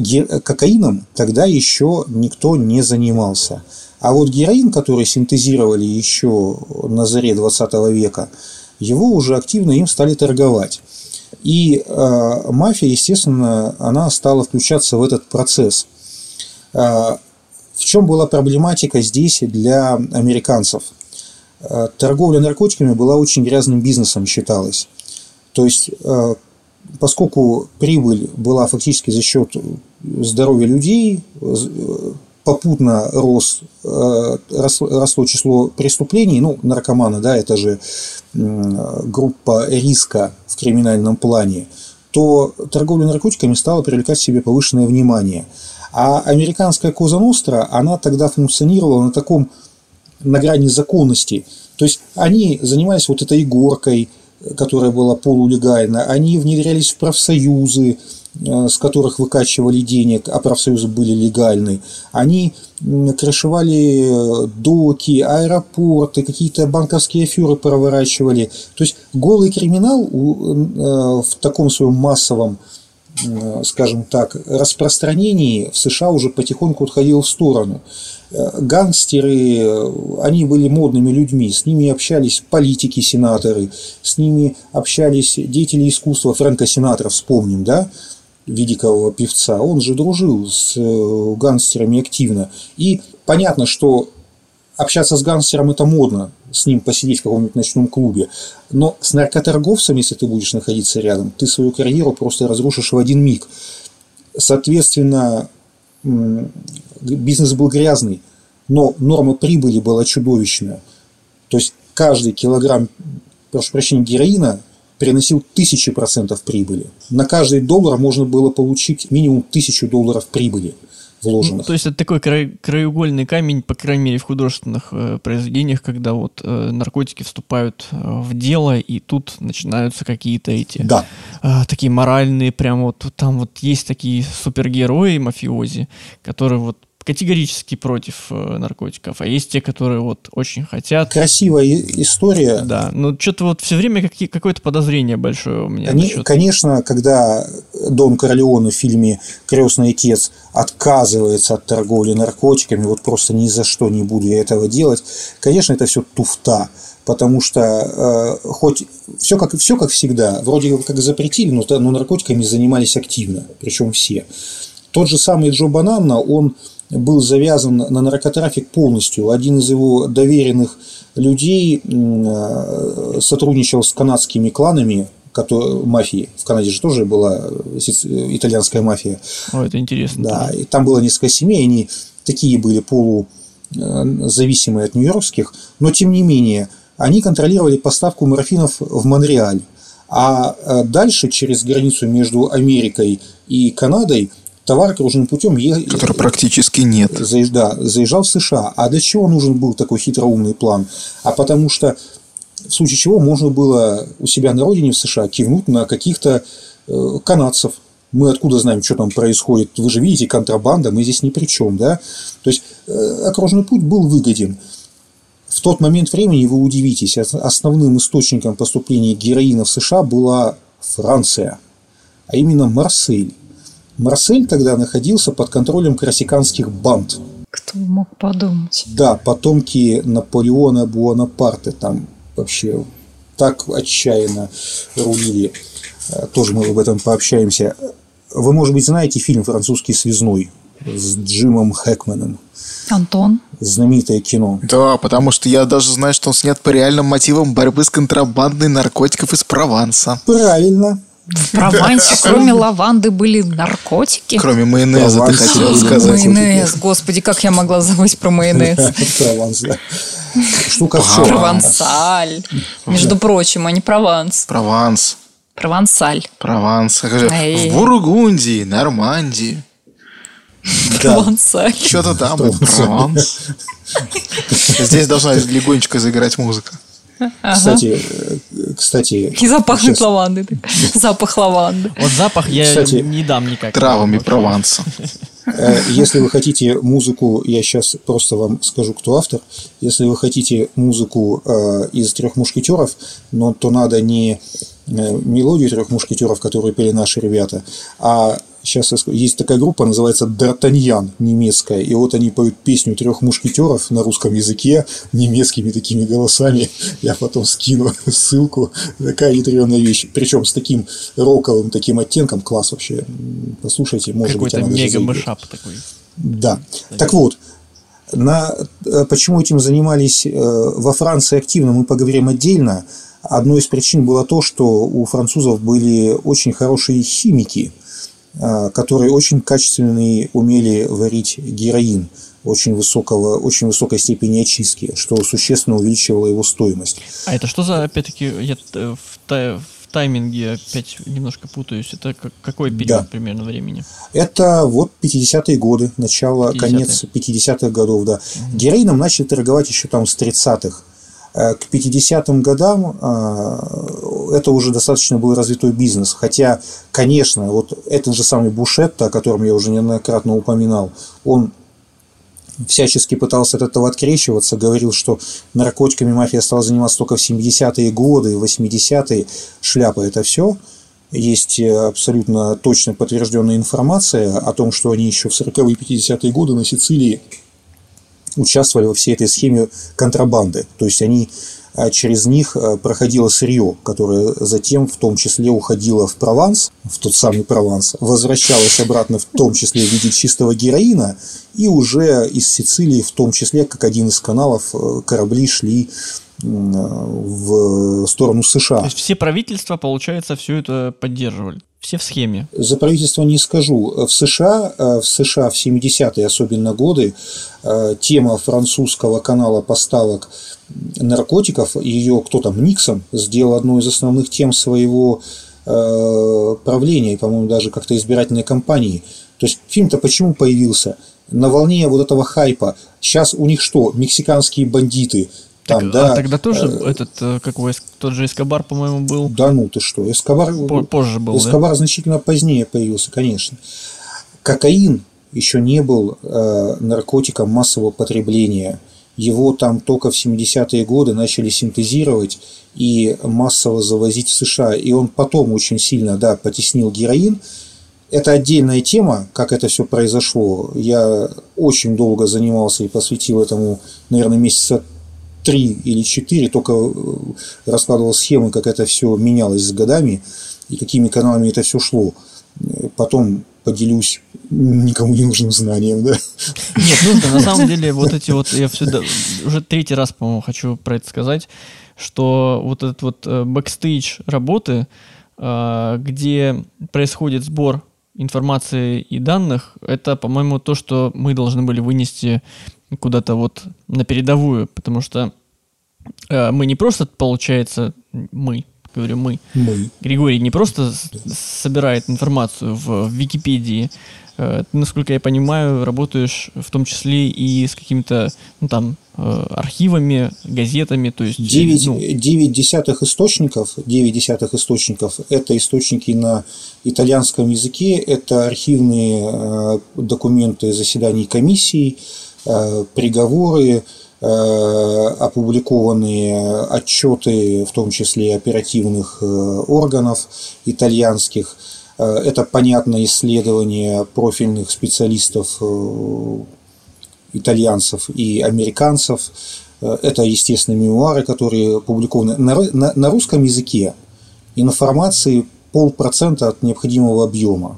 кокаином тогда еще никто не занимался. А вот героин, который синтезировали еще на заре 20 века, его уже активно им стали торговать. И э, мафия, естественно, она стала включаться в этот процесс. Э, в чем была проблематика здесь для американцев? Э, торговля наркотиками была очень грязным бизнесом, считалось. То есть, э, поскольку прибыль была фактически за счет здоровья людей, попутно рос, э, росло число преступлений, ну, наркоманы, да, это же группа риска в криминальном плане, то торговля наркотиками стала привлекать к себе повышенное внимание. А американская Коза Ностра, она тогда функционировала на таком, на грани законности. То есть, они занимались вот этой игоркой, которая была полулегальна, они внедрялись в профсоюзы, Э, с которых выкачивали денег, а профсоюзы были легальны, они крышевали э, доки, аэропорты, какие-то банковские аферы проворачивали. То есть голый криминал э, в таком своем массовом скажем так, распространении в США уже потихоньку отходил в сторону. Гангстеры, они были модными людьми, с ними общались политики, сенаторы, с ними общались деятели искусства, Фрэнка Сенатора, вспомним, да, великого певца, он же дружил с э, гангстерами активно. И понятно, что общаться с гангстером это модно, с ним посидеть в каком-нибудь ночном клубе. Но с наркоторговцем, если ты будешь находиться рядом, ты свою карьеру просто разрушишь в один миг. Соответственно, бизнес был грязный, но норма прибыли была чудовищная. То есть каждый килограмм, прошу прощения, героина приносил тысячи процентов прибыли. На каждый доллар можно было получить минимум тысячу долларов прибыли вложенных. Ну, то есть это такой край, краеугольный камень, по крайней мере, в художественных э, произведениях, когда вот э, наркотики вступают э, в дело, и тут начинаются какие-то эти да. э, такие моральные, прям вот там вот есть такие супергерои мафиози, которые вот категорически против э, наркотиков, а есть те, которые вот очень хотят. Красивая история. Да, но что-то вот все время какие, какое-то подозрение большое у меня. Они. Конечно, когда Дон Корлеоне в фильме «Крестный отец» отказывается от торговли наркотиками, вот просто ни за что не буду я этого делать, конечно, это все туфта потому что э, хоть все как, все как всегда, вроде как запретили, но, но наркотиками занимались активно, причем все. Тот же самый Джо Бананна, он был завязан на наркотрафик полностью. Один из его доверенных людей э, сотрудничал с канадскими кланами, мафии. В Канаде же тоже была итальянская мафия. О, это интересно. Да, и там было несколько семей, они такие были полузависимые от нью-йоркских, но тем не менее они контролировали поставку морфинов в Монреаль. А э, дальше через границу между Америкой и Канадой товар кружным путем ехал. Который практически нет. Заезж, да, заезжал в США. А для чего нужен был такой хитроумный план? А потому что в случае чего можно было у себя на родине в США кивнуть на каких-то э, канадцев. Мы откуда знаем, что там происходит? Вы же видите, контрабанда, мы здесь ни при чем, да? То есть э, окружной путь был выгоден. В тот момент времени вы удивитесь, основным источником поступления героина в США была Франция, а именно Марсель. Марсель тогда находился под контролем корсиканских банд. Кто мог подумать? Да, потомки Наполеона Буонапарте там вообще так отчаянно рулили. Э, тоже мы об этом пообщаемся. Вы, может быть, знаете фильм «Французский связной» с Джимом Хэкманом? Антон? Знаменитое кино. Да, потому что я даже знаю, что он снят по реальным мотивам борьбы с контрабандой наркотиков из Прованса. Правильно. В Провансе, кроме лаванды, были наркотики. Кроме майонеза, ты хотел сказать. Майонез, господи, как я могла забыть про майонез. Прованс, да. Штука Провансаль. Между прочим, а не Прованс. Прованс. Провансаль. Прованс. В Бургундии, Нормандии. Провансаль. Что-то там. Прованс. Здесь должна легонечко заиграть музыка. Кстати, кстати... И запахнет сейчас... лаванды. Запах лаванды. Вот запах я кстати, не дам никак. Травами Прованса. *laughs* Э, если вы хотите музыку, я сейчас просто вам скажу, кто автор. Если вы хотите музыку э, из трех мушкетеров, но то надо не мелодию трех мушкетеров, которую пели наши ребята, а сейчас есть такая группа, называется Д'Артаньян, немецкая, и вот они поют песню трех мушкетеров на русском языке, немецкими такими голосами, я потом скину *laughs* ссылку, такая ядреная вещь, причем с таким роковым таким оттенком, класс вообще, послушайте, может быть, она мега мышап такой. Да, так вот, на, э, почему этим занимались э, во Франции активно, мы поговорим отдельно. Одной из причин было то, что у французов были очень хорошие химики – а, которые очень качественно умели варить героин очень, высокого, очень высокой степени очистки, что существенно увеличивало его стоимость. А это что за, опять-таки, я в, в тайминге опять немножко путаюсь. Это какой период да. примерно времени? Это вот 50-е годы, начало, 50 конец 50-х годов, да. Угу. Героином начали торговать еще там с 30-х. Э, к 50-м годам э, это уже достаточно был развитой бизнес. Хотя, конечно, вот этот же самый Бушетта, о котором я уже неоднократно упоминал, он всячески пытался от этого открещиваться, говорил, что наркотиками мафия стала заниматься только в 70-е годы, 80-е, шляпа это все. Есть э, абсолютно точно подтвержденная информация о том, что они еще в 40-е и 50-е годы на Сицилии участвовали во всей этой схеме контрабанды. То есть они а, через них а, проходило сырье, которое затем в том числе уходило в Прованс, в тот самый Прованс, возвращалось обратно в том числе в виде чистого героина, и уже из Сицилии, в том числе, как один из каналов, э, корабли шли в сторону США. То есть все правительства, получается, все это поддерживали? Все в схеме. За правительство не скажу. В США, э, в США в 70-е особенно годы э, тема французского канала поставок наркотиков, ее кто там, Никсон, сделал одной из основных тем своего э, правления, по-моему, даже как-то избирательной кампании. То есть фильм-то почему появился? На волне вот этого хайпа. Сейчас у них что? Мексиканские бандиты – там, так, да. А тогда тоже э, этот, э, как его, тот же Эскобар, по-моему, был? Да ну ты что, Эскобар... Позже был, Эскобар да? значительно позднее появился, конечно. Кокаин еще не был э, наркотиком массового потребления. Его там только в 70-е годы начали синтезировать и массово завозить в США. И он потом очень сильно, да, потеснил героин. Это отдельная тема, как это все произошло. Я очень долго занимался и посвятил этому, наверное, месяца три или четыре, только э, раскладывал схемы, как это все менялось с годами и какими каналами это все шло. Потом поделюсь никому не нужным знанием, да? Нет, нужно. На самом *laughs* деле, вот эти вот, я всегда, уже третий раз, по-моему, хочу про это сказать, что вот этот вот э, бэкстейдж работы, э, где происходит сбор информации и данных, это, по-моему, то, что мы должны были вынести куда-то вот на передовую, потому что э, мы не просто, получается, мы, говорю мы, мы. Григорий не просто собирает информацию в, в Википедии, э, ты, насколько я понимаю, работаешь в том числе и с какими-то, ну, там, э, архивами, газетами, то есть... 9, ну... 9 десятых источников, 9 десятых источников – это источники на итальянском языке, это архивные э, документы заседаний комиссий, Э, приговоры, э, опубликованные отчеты, в том числе оперативных э, органов итальянских. Это, понятно, исследования профильных специалистов итальянцев и американцев. Это, естественно, мемуары, которые опубликованы на, на, на русском языке. Информации полпроцента от необходимого объема.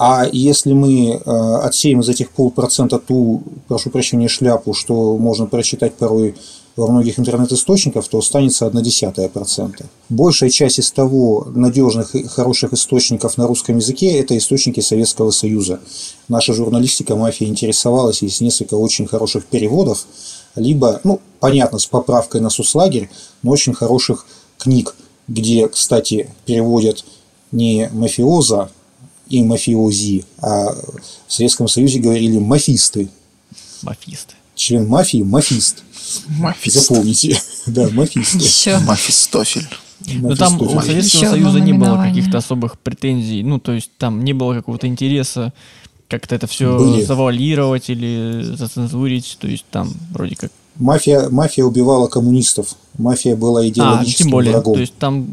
А если мы э, отсеем из этих полпроцента ту, прошу прощения, шляпу, что можно прочитать порой во многих интернет-источниках, то останется одна десятая процента. Большая часть из того надежных и хороших источников на русском языке – это источники Советского Союза. Наша журналистика мафия интересовалась, есть несколько очень хороших переводов, либо, ну, понятно, с поправкой на соцлагерь, но очень хороших книг, где, кстати, переводят не мафиоза, и мафиози, а в Советском Союзе говорили мафисты. Мафисты. Член мафии – мафист. Мафист. Запомните. *laughs* Да, мафист. Еще. Мафистофель. Но там у Советского Еще Союза не было каких-то особых претензий. Ну, то есть там не было какого-то интереса как-то это все Были. завуалировать или зацензурить. То есть там вроде как Мафия, мафия убивала коммунистов. Мафия была а, идеологическим а, тем более, врагом. То есть там,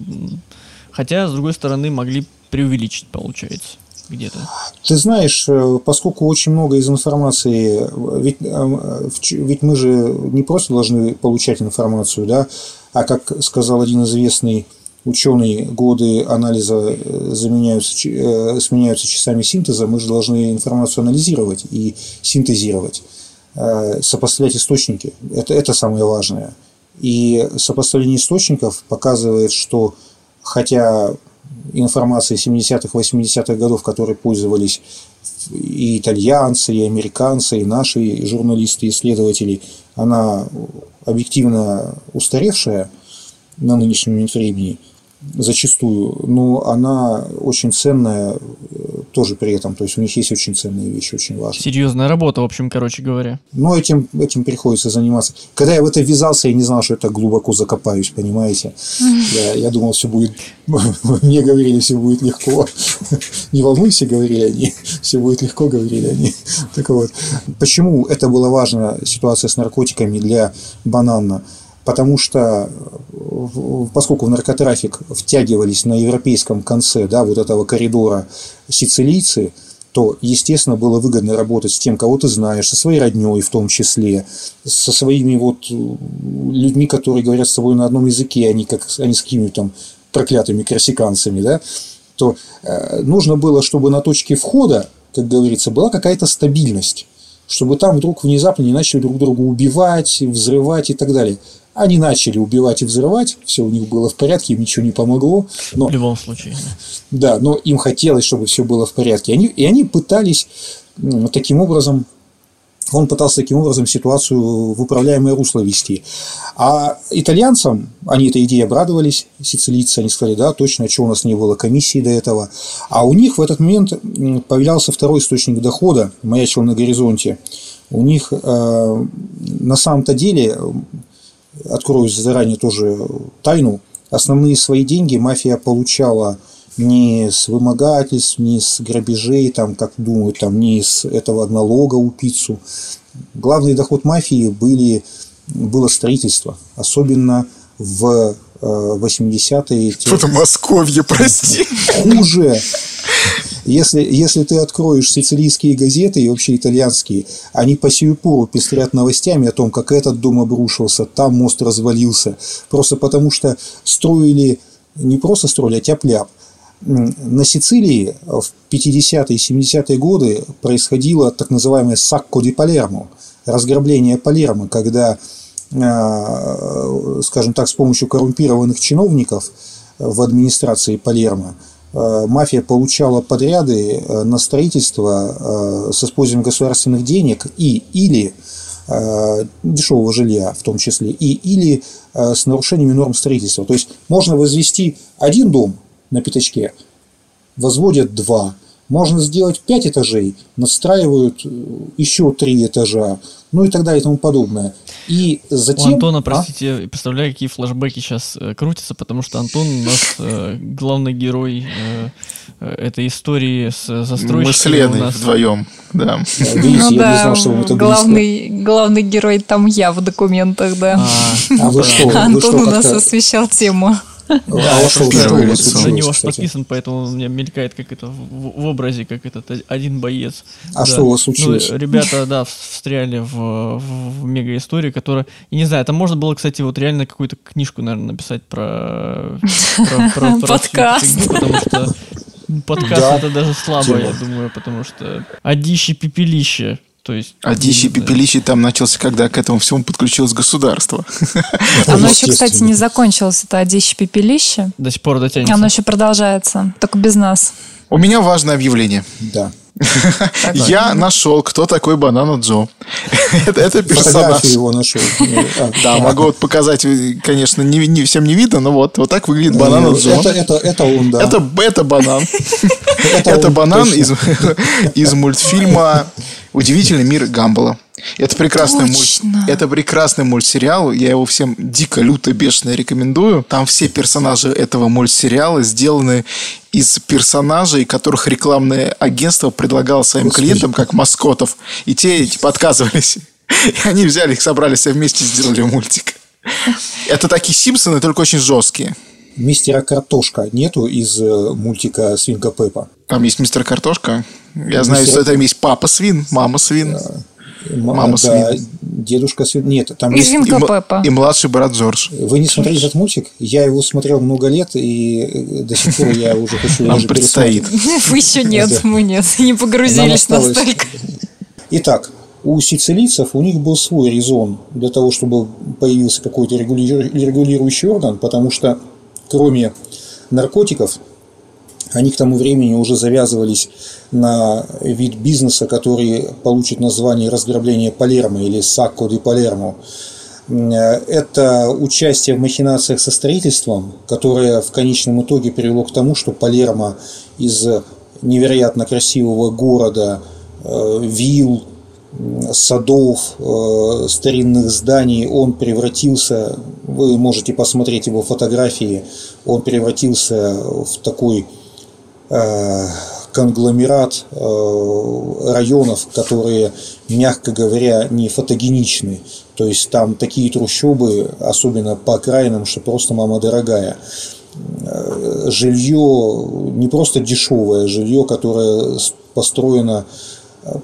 хотя, с другой стороны, могли преувеличить, получается где-то? Ты знаешь, э, поскольку очень много из информации, ведь, э, ведь мы же не просто должны получать информацию, да, а как сказал один известный ученый, годы анализа э, заменяются, сменяются часами синтеза, мы же должны информацию анализировать и синтезировать, сопоставлять источники. Это, это самое важное. И сопоставление источников показывает, что хотя информации 70-х, 80-х годов, которой пользовались и итальянцы, и американцы, и наши журналисты, исследователи, она объективно устаревшая на нынешнем времени – зачастую, но она очень ценная э, тоже при этом. То есть у них есть очень ценные вещи, очень важные. Серьезная работа, в общем, короче говоря. Но этим, этим приходится заниматься. Когда я в это ввязался, я не знал, что это глубоко закопаюсь, понимаете? Я, я думал, все будет... *laughs* Мне говорили, все будет легко. *laughs* Не волнуйся, говорили они. *laughs* Все будет легко, говорили они. Так вот, почему это было важно, ситуация с наркотиками для банана? Потому что поскольку в наркотрафик втягивались на европейском конце да, вот этого коридора сицилийцы, то, естественно, было выгодно работать с тем, кого ты знаешь, со своей родней в том числе, со своими вот людьми, которые говорят с тобой на одном языке, а не, как, а не с какими-то там проклятыми корсиканцами, да, то э, нужно было, чтобы на точке входа, как говорится, была какая-то стабильность, чтобы там вдруг внезапно не начали друг друга убивать, взрывать и так далее. Они начали убивать и взрывать, все у них было в порядке, им ничего не помогло. Но, в любом случае. Да, но им хотелось, чтобы все было в порядке. Они, и они пытались таким образом он пытался таким образом ситуацию в управляемое русло вести. А итальянцам, они этой идее обрадовались, сицилийцы, они сказали, да, точно, а что у нас не было комиссии до этого. А у них в этот момент появлялся второй источник дохода, маячил на горизонте. У них э, на самом-то деле открою заранее тоже тайну, основные свои деньги мафия получала ни с вымогательств, ни с грабежей, там, как думают, там, ни с этого налога у пиццу. Главный доход мафии были, было строительство, особенно в 80-е. Что-то Московье, прости. Хуже. Если, если ты откроешь сицилийские газеты и вообще итальянские, они по сию пору пестрят новостями о том, как этот дом обрушился, там мост развалился. Просто потому что строили, не просто строили, а тяп-ляп. На Сицилии в 50-е и 70-е годы происходило так называемое «сакко ди Палермо», разграбление Палермо, когда Э, скажем так, с помощью коррумпированных чиновников в администрации Палермо, э, мафия получала подряды э, на строительство с использованием государственных денег и или дешевого жилья в том числе, и или с нарушениями норм строительства. То есть можно возвести один дом на пятачке, возводят два, можно сделать пять этажей, надстраивают еще три этажа, ну и так далее и тому подобное. И затем... У Антона, а? простите, а? представляю, какие флешбеки сейчас э, крутятся, потому что Антон у нас э, главный герой э, э этой истории с застройщиком. Мы с Леной нас... вдвоем, да. Видите, ну, да, знал, главный, главный герой там я в документах, да. А, а вы что? Антон у нас освещал тему. Да, а первое лицо. На него подписан, поэтому у меня мелькает как это в, образе, как этот один боец. А что у вас случилось? Ну, ребята, да, встряли в, мега историю, которая, я не знаю, там можно было, кстати, вот реально какую-то книжку, наверное, написать про, *laughs* подкаст, потому что *laughs* подкаст это даже слабо, я думаю, потому что одище пепелище. То есть, а дичи пепелище там начался, когда к этому всему подключилось государство. *laughs* Оно еще, кстати, не закончилось, это одище пепелище. До сих пор дотянется. Оно еще продолжается, только без нас. У меня важное объявление. Да. *laughs* Я нашел, кто такой Банана Джо. *laughs* это, персонаж. его нашел. да, могу вот показать, конечно, не, всем не видно, но вот, вот так выглядит Банана Джо. Это, это, это он, да. Это, это банан. *laughs* это банан из, из мультфильма «Удивительный мир Гамбола». Это прекрасный, мульт... это прекрасный мультсериал. Я его всем дико, люто, бешено рекомендую. Там все персонажи этого мультсериала сделаны из персонажей, которых рекламное агентство предлагало своим Господи. клиентам как маскотов. И те типа отказывались. И они взяли их, собрали все вместе и сделали мультик. Это такие Симпсоны, только очень жесткие. Мистера Картошка нету из э, мультика Свинка Пеппа? Там есть мистер Картошка. Я мистер... знаю, что там есть папа свин, мама свин. Мама да, свин. Дедушка свин. Нет, там и есть... И, Пеппа. и младший брат Джордж. Вы не смотрели этот мультик? Я его смотрел много лет, и э, до сих пор я уже хочу Нам уже предстоит. Вы еще нет, мы нет. Не погрузились настолько. Итак, у сицилийцев у них был свой резон для того, чтобы появился какой-то регулирующий орган, потому что кроме наркотиков они к тому времени уже завязывались на вид бизнеса, который получит название разграбления Палермо или Сакко ди Палермо. Это участие в махинациях со строительством, которое в конечном итоге привело к тому, что Палермо из невероятно красивого города, э, вилл, садов, э, старинных зданий, он превратился, вы можете посмотреть его фотографии, он превратился в такой конгломерат э, районов, которые, мягко говоря, не фотогеничны. То есть там такие трущобы, особенно по окраинам, что просто мама дорогая. Э, жилье не просто дешевое, жилье, которое построено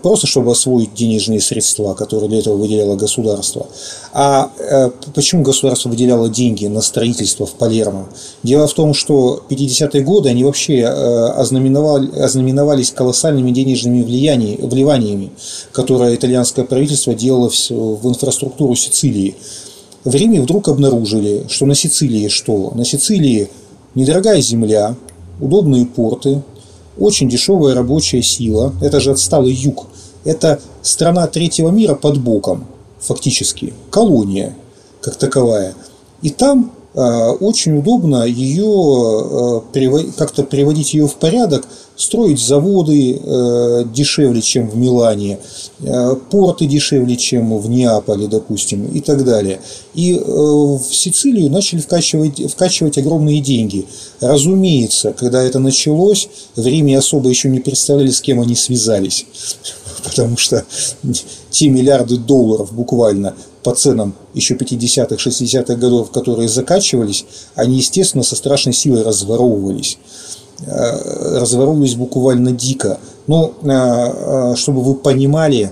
просто чтобы освоить денежные средства, которые для этого выделяло государство. А э, почему государство выделяло деньги на строительство в Палермо? Дело в том, что 50-е годы они вообще э, ознаменовали, ознаменовались колоссальными денежными вливаниями, которые итальянское правительство делало в инфраструктуру Сицилии. В Риме вдруг обнаружили, что на Сицилии что? На Сицилии недорогая земля, удобные порты, очень дешевая рабочая сила, это же отсталый юг, это страна третьего мира под боком, фактически, колония как таковая. И там очень удобно ее как-то приводить ее в порядок, строить заводы дешевле, чем в Милане, порты дешевле, чем в Неаполе, допустим, и так далее. И в Сицилию начали вкачивать, вкачивать огромные деньги. Разумеется, когда это началось, в Риме особо еще не представляли, с кем они связались потому что те миллиарды долларов буквально по ценам еще 50-х, 60-х годов, которые закачивались, они, естественно, со страшной силой разворовывались. Э, разворовывались буквально дико. Но, э, э, чтобы вы понимали,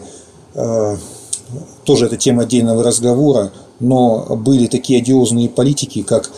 тоже это тема отдельного разговора, но были такие одиозные политики, как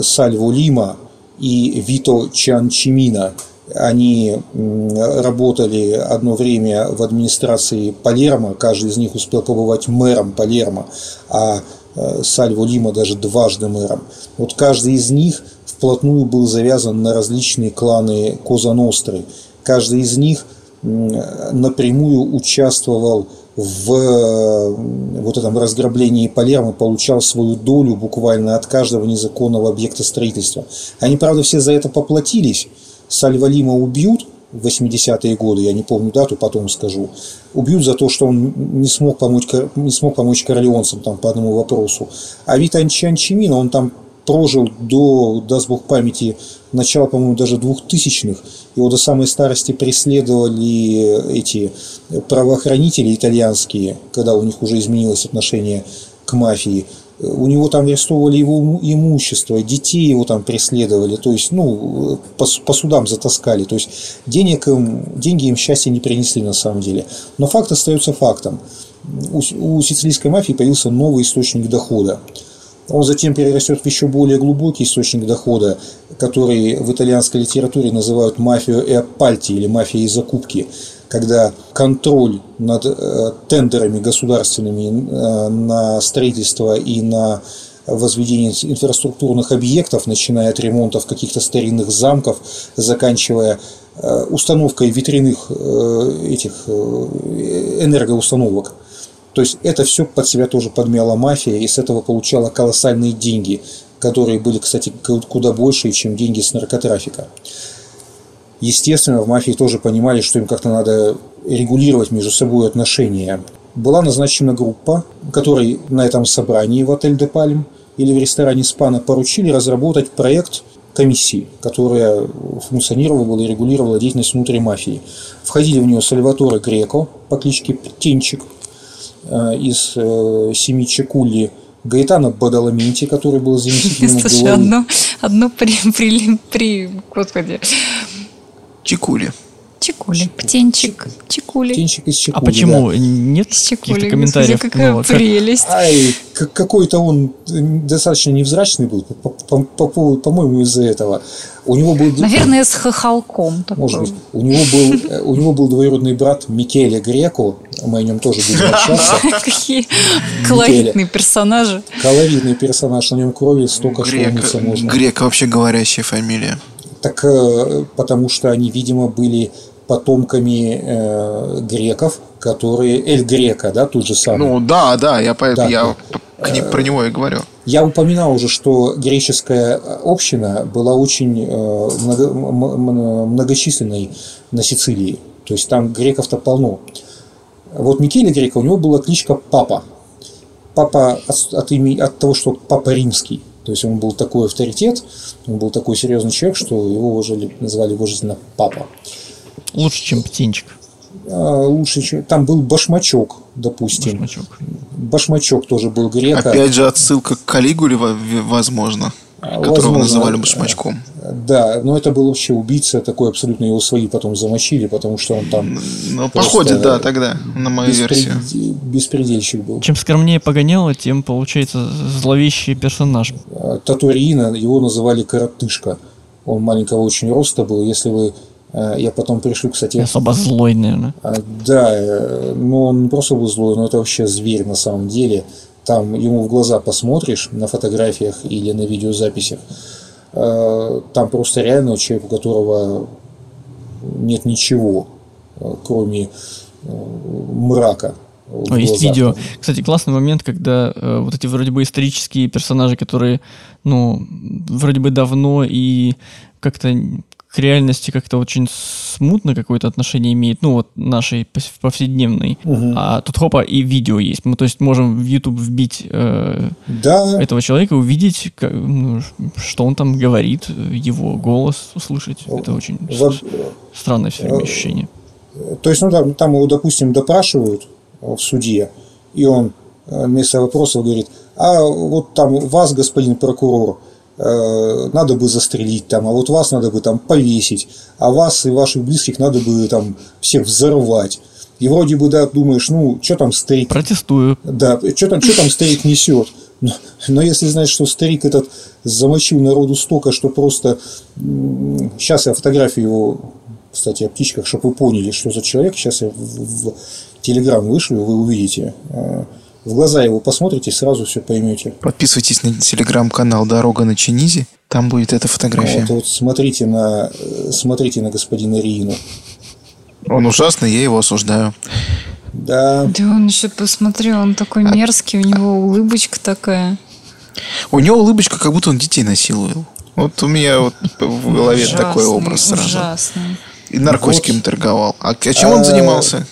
Сальво Лима и Вито Чанчимина – они работали одно время в администрации Палермо, каждый из них успел побывать мэром Палермо, а э, Сальво Лима даже дважды мэром. Вот каждый из них вплотную был завязан на различные кланы Коза Ностры. Каждый из них напрямую участвовал в вот этом разграблении Палермо, получал свою долю буквально от каждого незаконного объекта строительства. Они, правда, все за это поплатились, Сальвалима убьют в 80-е годы, я не помню дату, потом скажу, убьют за то, что он не смог помочь, не смог помочь королеонцам там, по одному вопросу. А Вита Чимина, он там прожил до, даст Бог памяти, начала, по-моему, даже двухтысячных. Его до самой старости преследовали эти правоохранители итальянские, когда у них уже изменилось отношение к мафии у него там арестовывали его имущество, детей его там преследовали, то есть, ну, по, по судам затаскали, то есть денег им, деньги им счастья не принесли на самом деле. Но факт остается фактом. У, у сицилийской мафии появился новый источник дохода. Он затем перерастет в еще более глубокий источник дохода, который в итальянской литературе называют мафию и или мафией закупки когда контроль над э, тендерами государственными э, на строительство и на возведение инфраструктурных объектов, начиная от ремонтов каких-то старинных замков, заканчивая э, установкой ветряных этих энергоустановок. То есть это все под себя тоже подмяла мафия и с этого получала колоссальные деньги, которые были, кстати, куда больше, чем деньги с наркотрафика. Естественно, в мафии тоже понимали, что им как-то надо регулировать между собой отношения. Была назначена группа, которой на этом собрании в отель «Де Пальм» или в ресторане «Спана» поручили разработать проект комиссии, которая функционировала и регулировала деятельность внутри мафии. Входили в нее Сальваторе Греко по кличке Птенчик э, из э, семьи Чекулли, Гаэтана Бадаламенти, который был *laughs* заместителем Слушай, одно, одно при, при, при, господи, Чекули. Чекули. Птенчик. Чекули. Птенчик из Чекули. А почему? Да. Нет каких-то комментариев? Какая ну, прелесть. Ай, какой-то он достаточно невзрачный был, по-моему, из-за этого. У него был... Наверное, с хохолком. Может быть. У него был, э, у него был двоюродный брат Микеле Греко. Мы о нем тоже будем *laughs* общаться. Какие колоритные персонажи. Колоритный персонаж. На нем крови столько, что можно. Грек вообще говорящая фамилия. Так э, потому что они, видимо, были потомками э, греков, которые Эль Грека, да, тут же самый. Ну да, да, я, по, да, я к ним, про него и говорю. Я упоминал уже, что греческая община была очень э, много, многочисленной на Сицилии. То есть там греков-то полно. Вот Микеле Грека, у него была кличка Папа. Папа от, от, имени, от того, что Папа Римский. То есть он был такой авторитет, он был такой серьезный человек, что его уже называли уважительно папа. Лучше, чем птенчик. А, лучше, чем... Там был башмачок, допустим. Башмачок. Башмачок тоже был грека. Опять же, отсылка к Калигуле, возможно которого Возможно, называли башмачком. Да, но это был вообще убийца такой, абсолютно его свои потом замочили, потому что он там... Ну, походит, да, тогда, на мою беспред... версию. Беспредельщик был. Чем скромнее погоняло, тем, получается, зловещий персонаж. А, Татуриина, его называли Коротышка. Он маленького очень роста был, если вы а, я потом пришлю, кстати... Особо злой, наверное. А, да, э, но он не просто был злой, но это вообще зверь на самом деле там ему в глаза посмотришь на фотографиях или на видеозаписях, э, там просто реально человек, у которого нет ничего, э, кроме э, мрака. О, есть видео. Кстати, классный момент, когда э, вот эти вроде бы исторические персонажи, которые, ну, вроде бы давно и как-то к реальности как-то очень смутно какое-то отношение имеет, ну вот нашей повседневной. Угу. А тут хопа и видео есть. Мы, то есть можем в YouTube вбить э, да. этого человека, увидеть, как, ну, что он там говорит, его голос услышать. Это очень Во... странное все время ощущение. То есть, ну там, там его, допустим, допрашивают в суде, и он э, вместо вопросов говорит, а вот там вас, господин прокурор, Э, надо бы застрелить там, а вот вас надо бы там повесить, а вас и ваших близких надо бы там всех взорвать. И вроде бы, да, думаешь, ну, что там старик... Протестую. Да, что там, что там старик несет? Но, но если знать, что старик этот замочил народу столько, что просто... Сейчас я фотографию его, кстати, о птичках, чтобы вы поняли, что за человек. Сейчас я в, в Телеграм вышлю, вы увидите. Э, в глаза его посмотрите, сразу все поймете. Подписывайтесь на телеграм-канал «Дорога на Чинизи», там будет эта фотография. Вот, вот смотрите на, смотрите на господина Риину. Он ужасный, я его осуждаю. Да. Да он еще посмотрел, он такой мерзкий, у него улыбочка такая. У него улыбочка, как будто он детей насилует. Вот у меня вот в голове ужасный, такой образ сразу. Ужасный. И наркотиками вот. торговал. А, а чем он а, занимался?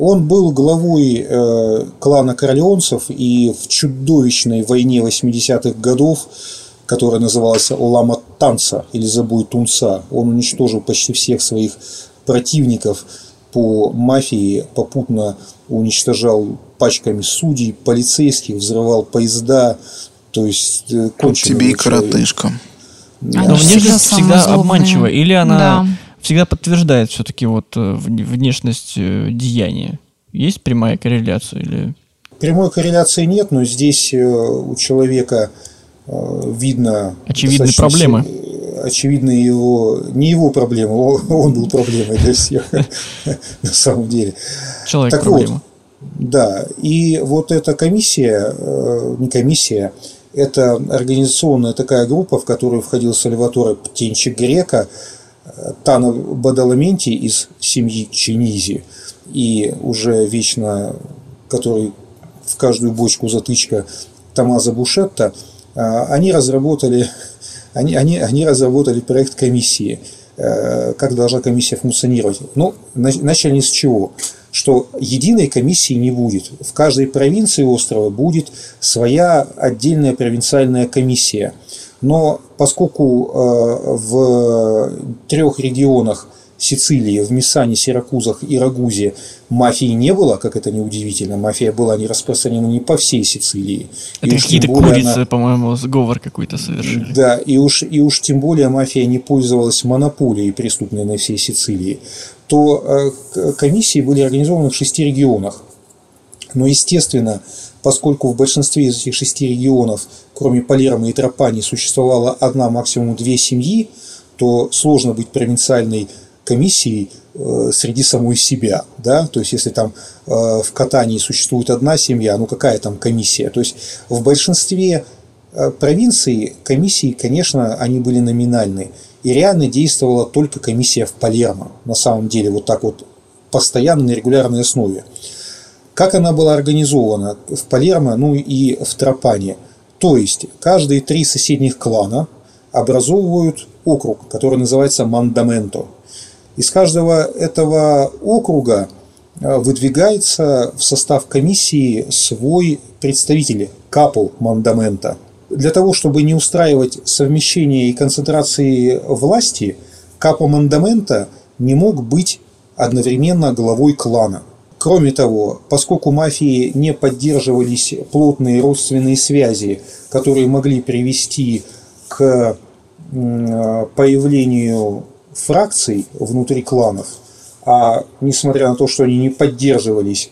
Он был главой э, клана королеонцев и в чудовищной войне 80-х годов, которая называлась Лама Танца или Забой Тунца, он уничтожил почти всех своих противников по мафии, попутно уничтожал пачками судей, полицейских, взрывал поезда, то есть э, конченый тебе и коротышка. Но внешность всегда обманчива, или она да всегда подтверждает все-таки вот э, внешность э, деяния. Есть прямая корреляция или... Прямой корреляции нет, но здесь э, у человека видно... Очевидные проблемы. Очевидно его... Не его проблема, *laughs* он был проблемой для всех *laughs* на самом деле. Человек так проблема. Вот, да, и вот эта комиссия, не комиссия, это организационная такая группа, в которую входил Сальваторе Птенчик Грека, Тана Бадаламенти из семьи Чинизи и уже вечно, который в каждую бочку затычка Тамаза Бушетта, а, они разработали, они, они, они разработали проект комиссии, э, как должна комиссия функционировать. Ну, начали с чего? Что единой комиссии не будет. В каждой провинции острова будет своя отдельная провинциальная комиссия – но поскольку э, в трех регионах Сицилии, в Миссане, Сиракузах и Рагузе мафии не было, как это неудивительно, мафия была не распространена не по всей Сицилии. Это какие-то курицы, она... по-моему, сговор какой-то совершили. Да, и уж, и уж тем более мафия не пользовалась монополией преступной на всей Сицилии, то э, комиссии были организованы в шести регионах. Но, естественно, поскольку в большинстве из этих шести регионов, кроме Палермо и Тропани, существовала одна, максимум две семьи, то сложно быть провинциальной комиссией э, среди самой себя, да, то есть если там э, в Катании существует одна семья, ну какая там комиссия, то есть в большинстве э, провинций комиссии, конечно, они были номинальны, и реально действовала только комиссия в Палермо, на самом деле, вот так вот постоянно на регулярной основе. Как она была организована в Палермо, ну и в Тропане? То есть, каждые три соседних клана образовывают округ, который называется Мандаменто. Из каждого этого округа э, выдвигается в состав комиссии свой представитель, капл Мандамента. Для того, чтобы не устраивать совмещение и концентрации власти, капо Мандамента не мог быть одновременно главой клана. Кроме того, поскольку мафии не поддерживались плотные родственные связи, которые могли привести к появлению фракций внутри кланов, а несмотря на то, что они не поддерживались,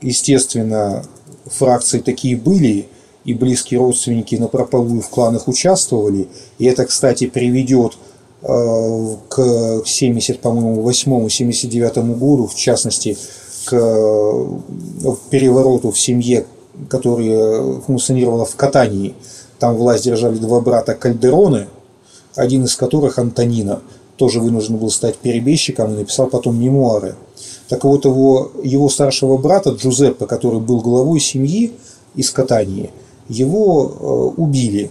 естественно, фракции такие были, и близкие родственники на прополую в кланах участвовали, и это, кстати, приведет э, к 70, по-моему, 8-79 году, в частности, к э, перевороту в семье, которая функционировала в Катании. Там власть держали два брата Кальдероны, один из которых Антонина. тоже вынужден был стать перебежчиком и написал потом мемуары. Так вот, его, его старшего брата Джузеппе, который был главой семьи из Катании, его э, убили.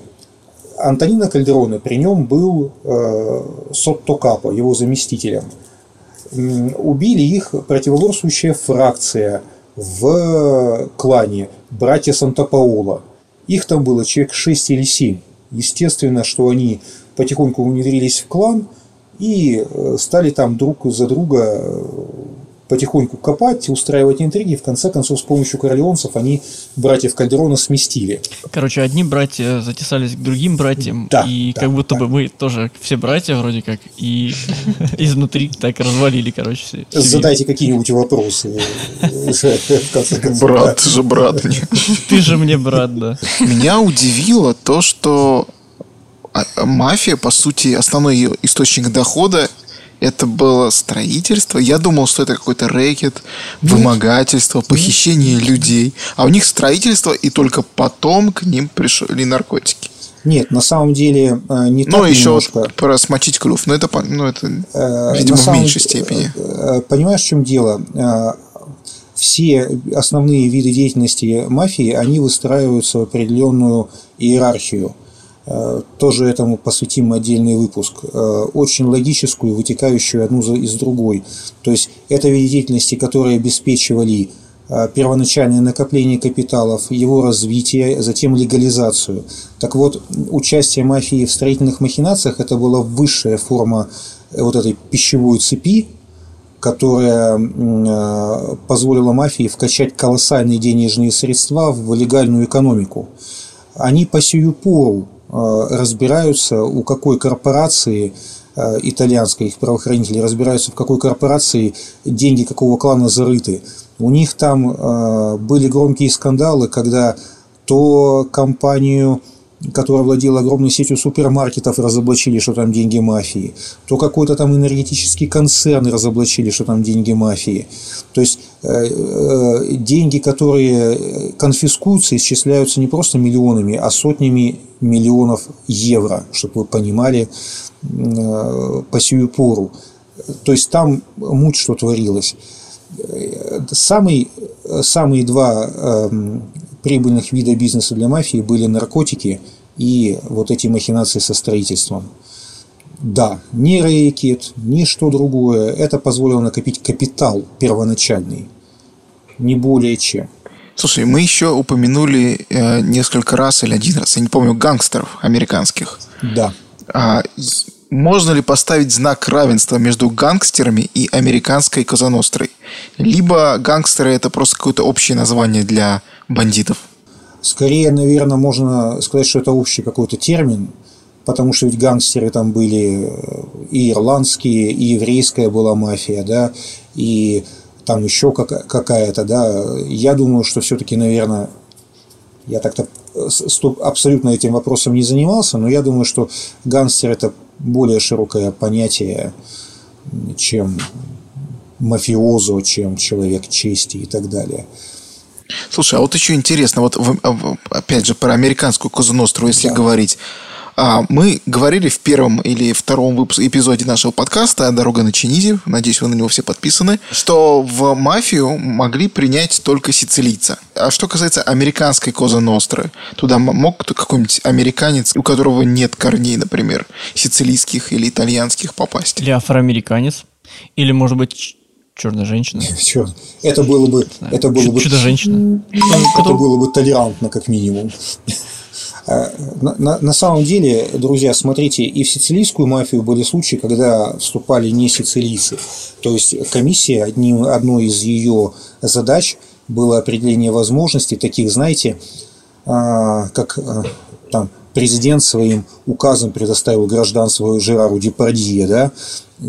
Антонина Кальдероне при нем был э, Сотто Капо, его заместителем. Убили их противоборствующая фракция в клане братья Санта-Паула. Их там было человек 6 или 7. Естественно, что они потихоньку внедрились в клан и э, стали там друг за друга э, потихоньку копать, устраивать интриги. В конце концов, с помощью королеонцев они братьев Кальдерона сместили. Короче, одни братья затесались к другим братьям, да, и да, как будто да. бы мы тоже все братья вроде как, и *laughs* изнутри так развалили, короче. Все, Задайте какие-нибудь вопросы. Брат, же брат мне. Ты же мне брат, да. Меня удивило то, что а, мафия, по сути, основной ее источник дохода это было строительство. Я думал, что это какой-то рэкет, вымогательство, похищение людей. А у них строительство, и только потом к ним пришли наркотики. Нет, на самом деле э, не ну, так еще немножко. про смочить клюв, но это, ну, это э, видимо, в меньшей степени. Э, понимаешь, в чем дело? Все основные виды деятельности мафии, они выстраиваются в определенную иерархию. Э, тоже этому посвятим отдельный выпуск, э, очень логическую, вытекающую одну из другой. То есть это виды деятельности, которые обеспечивали э, первоначальное накопление капиталов, его развитие, затем легализацию. Так вот, участие мафии в строительных махинациях – это была высшая форма вот этой пищевой цепи, которая позволила мафии вкачать колоссальные денежные средства в легальную экономику. Они по сию пору разбираются, у какой корпорации э, итальянской, их правоохранители разбираются, в какой корпорации деньги какого клана зарыты. У них там э, были громкие скандалы, когда то компанию которая владела огромной сетью супермаркетов, разоблачили, что там деньги мафии, то какой-то там энергетический концерн разоблачили, что там деньги мафии. То есть э, э, деньги, которые конфискуются, исчисляются не просто миллионами, а сотнями миллионов евро, чтобы вы понимали э, по сию пору. То есть там муть что творилось. Самый, самые два эм, прибыльных вида бизнеса для мафии были наркотики и вот эти махинации со строительством. Да, ни рэкет, ни что другое. Это позволило накопить капитал первоначальный. Не более чем. Слушай, мы еще упомянули э, несколько раз или один раз, я не помню, гангстеров американских. Да. А, можно ли поставить знак равенства между гангстерами и американской Козанострой? Либо гангстеры это просто какое-то общее название для бандитов? Скорее, наверное, можно сказать, что это общий какой-то термин, потому что ведь гангстеры там были и ирландские, и еврейская была мафия, да, и там еще какая-то, да. Я думаю, что все-таки, наверное, я так-то абсолютно этим вопросом не занимался, но я думаю, что гангстер это более широкое понятие, чем мафиозо, чем человек чести и так далее. Слушай, а вот еще интересно, вот опять же про американскую Козу если да. говорить. А, мы говорили в первом или втором выпуске, эпизоде нашего подкаста «Дорога на Чинизе», надеюсь, вы на него все подписаны, что в мафию могли принять только сицилийца. А что касается американской Коза Ностры, туда мог какой-нибудь американец, у которого нет корней, например, сицилийских или итальянских попасть? Или афроамериканец? Или, может быть, Черная женщина. Все. Это было бы... Это было бы... Чудо-женщина. Это было бы толерантно, как минимум. *laughs* А, на, на, на самом деле, друзья, смотрите, и в сицилийскую мафию были случаи, когда вступали не сицилийцы. То есть комиссия, одним, одной из ее задач было определение возможностей таких, знаете, а, как а, там президент своим указом предоставил гражданство Жерару Депардье, да,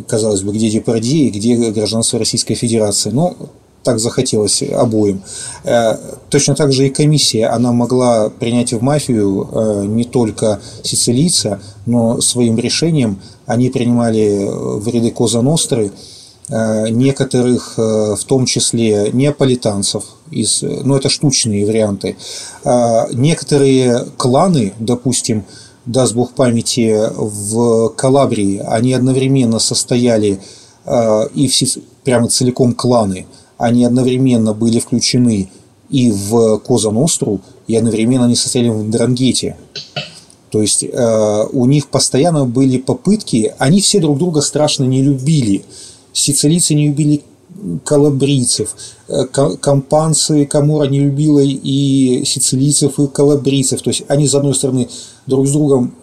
казалось бы, где Депардье и где гражданство Российской Федерации. Но так захотелось обоим. Э, точно так же и комиссия, она могла принять в мафию э, не только сицилийца, но своим решением они принимали в ряды Коза Ностры Э, некоторых, э, в том числе неаполитанцев, из, ну это штучные варианты, э, некоторые кланы, допустим, даст Бог памяти, в Калабрии, они одновременно состояли э, и все, прямо целиком кланы, они одновременно были включены и в Коза Ностру, и одновременно они состояли в Дрангете. То есть э, у них постоянно были попытки, они все друг друга страшно не любили. Сицилийцы не любили калабрийцев, э, компанцы Камура не любила и сицилийцев, и калабрийцев. То есть они, с одной стороны, друг с другом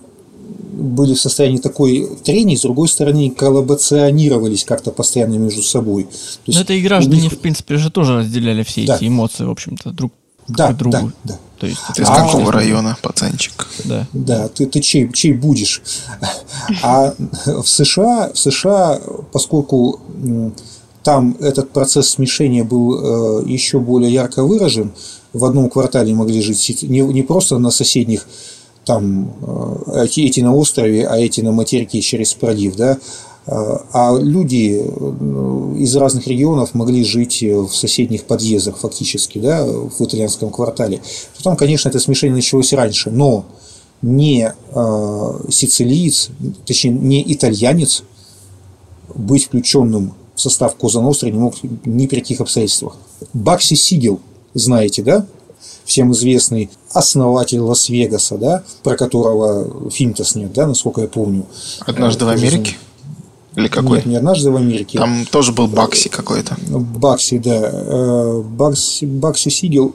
были в состоянии такой трения, с другой стороны, коллаборационировались как-то постоянно между собой. То есть, Но это и граждане, них... в принципе, же тоже разделяли все да. эти эмоции, в общем-то, друг да, к другу. Да, да. То есть, ты из а, какого района, пацанчик? Да. Да, ты, ты чей, чей будешь? А в США, в США, поскольку там этот процесс смешения был э, еще более ярко выражен, в одном квартале могли жить не, не просто на соседних там э, эти на острове, а эти на материке через пролив, да, а люди э, из разных регионов могли жить в соседних подъездах фактически, да, в итальянском квартале. То там, конечно, это смешение началось раньше, но не э, сицилиец, точнее, не итальянец быть включенным в состав Коза Ностры не мог ни при каких обстоятельствах. Бакси Сигел, знаете, да? Всем известный основатель Лас-Вегаса, да, про которого фильм-то снят, да, насколько я помню. Однажды в Америке? Или какой? Нет, не однажды в Америке. Там тоже был Бакси какой-то. Бакси, да. Э, Бакси, Бакси Сигел.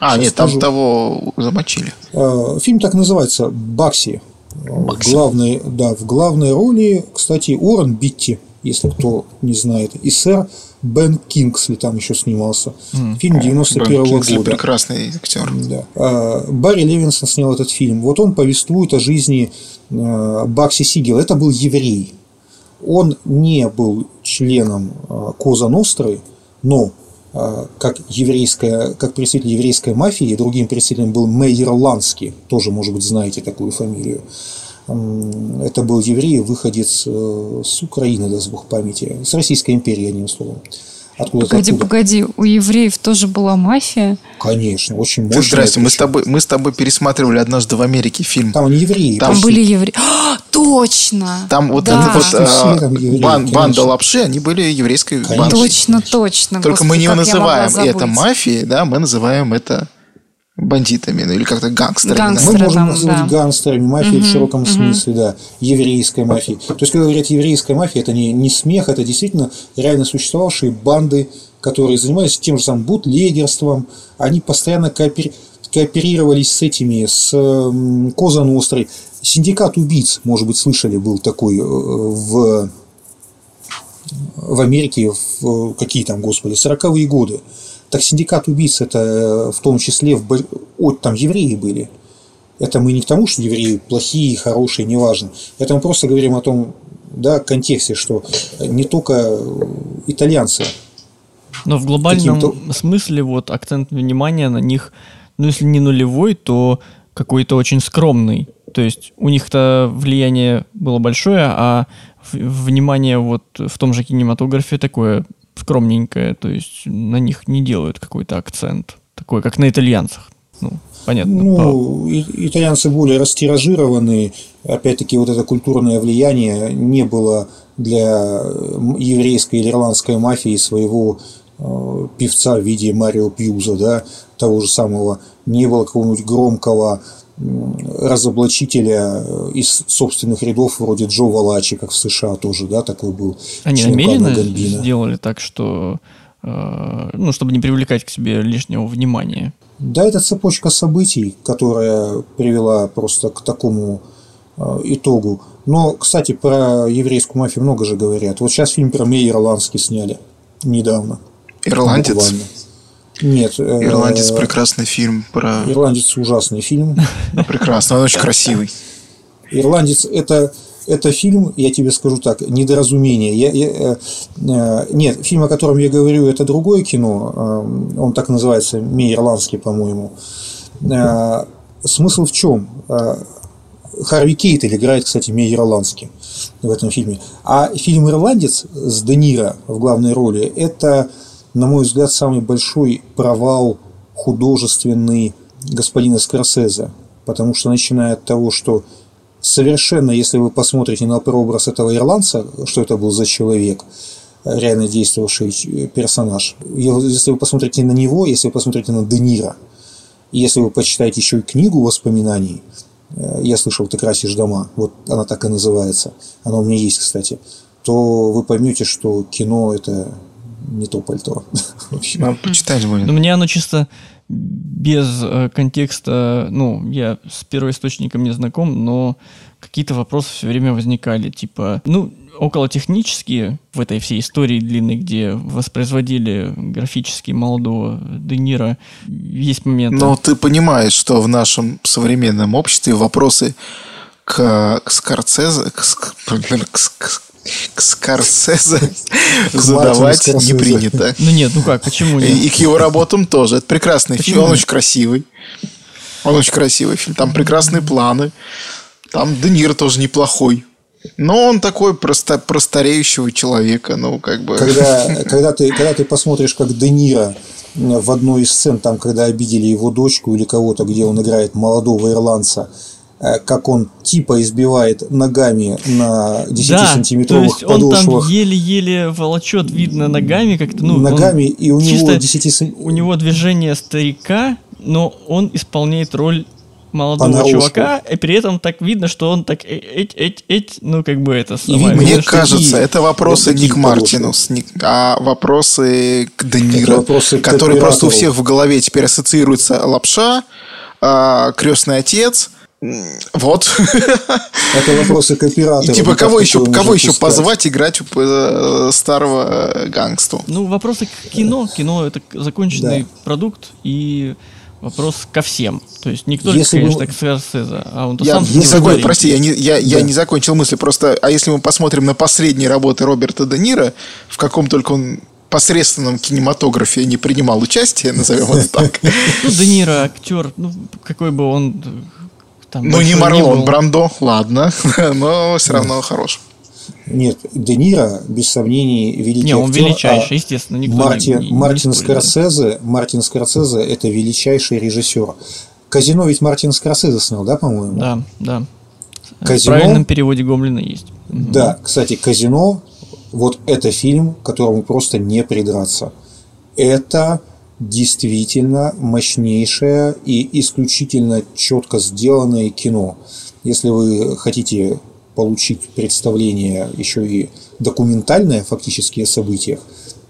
А, Сейчас нет, там того замочили. Э, фильм так называется Бакси. Бакси. Главный, да, в главной роли, кстати, Уоррен Битти, если кто не знает, и сэр Бен Кингсли там еще снимался. Mm. Фильм 91 -го года. прекрасный актер. Да. Барри Левинсон снял этот фильм. Вот он повествует о жизни э, Бакси Сигела. Это был еврей. Он не был членом а, Коза Ностры, но а, как, еврейская, как представитель еврейской мафии, другим представителем был Мейер Ланский, тоже, может быть, знаете такую фамилию. Это был еврей, выходец э, с Украины, даст Бог памяти, с Российской империи, одним словом. Откуда погоди, откуда? погоди, у евреев тоже была мафия? Конечно, очень мощная. Здрасте, мы с, тобой, мы с тобой пересматривали однажды в Америке фильм. Там они евреи. Там, там были евреи. А, точно! Там вот, да. вот а, евреи, бан, банда лапши, они были еврейской конечно. бандой. Точно, точно. Только Господи, мы не называем это мафией, да, мы называем это бандитами, ну или как-то гангстерами. Гангстеры, Мы можем там, называть да. гангстерами, мафией угу, в широком угу. смысле, да, еврейской мафией. То есть, когда говорят еврейская мафия, это не, не смех, это действительно реально существовавшие банды, которые занимались тем же самым бутлегерством, они постоянно коопери... кооперировались с этими, с Коза Нострой. Синдикат убийц, может быть, слышали, был такой э, в в Америке в какие там, господи, 40-е годы. Так синдикат убийц это э, в том числе в, от, там евреи были. Это мы не к тому, что евреи плохие, хорошие, неважно. Это мы просто говорим о том, да, контексте, что не только итальянцы. Но в глобальном смысле вот акцент внимания на них, ну если не нулевой, то какой-то очень скромный. То есть у них-то влияние было большое, а внимание вот в том же кинематографе такое скромненькое, то есть на них не делают какой-то акцент, такой, как на итальянцах. Ну, понятно. Ну, по... итальянцы более растиражированы, опять-таки вот это культурное влияние не было для еврейской или ирландской мафии своего э, певца в виде Марио Пьюза, да, того же самого, не было какого-нибудь громкого разоблачителя э, из собственных рядов вроде Джо Валачи, как в США тоже, да, такой был. Они намеренно сделали так, что э, ну, чтобы не привлекать к себе лишнего внимания. Да, это цепочка событий, которая привела просто к такому э, итогу. Но, кстати, про еврейскую мафию много же говорят. Вот сейчас фильм про Мейер Ирландский сняли недавно. Ирландец? Буквально. Нет. Э, Ирландец прекрасный фильм про. Ирландец ужасный фильм. *laughs* Прекрасно, он очень красивый. Ирландец это это фильм, я тебе скажу так, недоразумение. Я, я, э, э нет, фильм, о котором я говорю, это другое кино. Э, он так называется, Мейерландский, по-моему. Э, смысл в чем? Э, Харви Кейтель играет, кстати, Мейерландский в этом фильме. А фильм «Ирландец» с Де Ниро в главной роли – это на мой взгляд, самый большой провал художественный господина Скорсезе. Потому что начиная от того, что совершенно, если вы посмотрите на прообраз этого ирландца, что это был за человек, реально действовавший персонаж, если вы посмотрите на него, если вы посмотрите на Де Ниро, если вы почитаете еще и книгу воспоминаний, э, я слышал «Ты красишь дома», вот она так и называется, она у меня есть, кстати, то вы поймете, что кино – это не то пальто. *laughs* Надо почитать будет. Ну, мне оно чисто без э, контекста, ну, я с первоисточником не знаком, но какие-то вопросы все время возникали, типа, ну, около технические в этой всей истории длинной, где воспроизводили графически молодого Де Ниро, есть моменты. Но ты понимаешь, что в нашем современном обществе вопросы к, к Скорцезе, к, к, к, к Скорсезе *laughs* задавать не принято. Ну нет, ну как, почему нет? И, к его работам тоже. Это прекрасный фильм, он очень красивый. Он очень красивый фильм. Там прекрасные планы. Там Де Ниро тоже неплохой. Но он такой просто простареющего человека, ну, как бы... Когда, *laughs* когда, ты, когда ты посмотришь, как Де Ниро в одной из сцен, там, когда обидели его дочку или кого-то, где он играет молодого ирландца, как он типа избивает ногами на 10-сантиметровых да, подошвах. он там еле-еле волочет, видно, ногами как-то. Ну, ногами, и у него 10 У него движение старика, но он исполняет роль молодого чувака, и при этом так видно, что он так эть, эть, эть, ну, как бы это самое. Мне видно, кажется, это вопросы не к Мартину, а вопросы к Де вопросы которые просто у всех в голове теперь ассоциируются лапша, а, крестный отец – вот. Это вопросы к оператору. Типа, кого еще, кого еще позвать играть э, старого э, гангсту? Ну, вопросы к кино. Кино – это законченный да. продукт, и вопрос ко всем. То есть, никто не если конечно, мы... к Скорсезе, а он я, сам не закон... Прости, я, не, я, да. я не закончил мысли. Просто, а если мы посмотрим на последние работы Роберта Де Ниро, в каком только он посредственном кинематографе не принимал участие, назовем это так. Ну, Де Ниро актер, ну, какой бы он там ну, не Марлон не Брандо, ладно, *laughs* но все равно да. хорош. Нет, Де Ниро, без сомнений, великий Не, он актер, величайший, а естественно. Никто Марти, не, не, Мартин не Скорсезе, Мартин Скорсезе – это величайший режиссер. Казино ведь Мартин Скорсезе снял, да, по-моему? Да, да. Казино, в правильном переводе Гомлина есть. Да, кстати, Казино – вот это фильм, которому просто не придраться. Это действительно мощнейшее и исключительно четко сделанное кино. Если вы хотите получить представление еще и документальное фактически о событиях,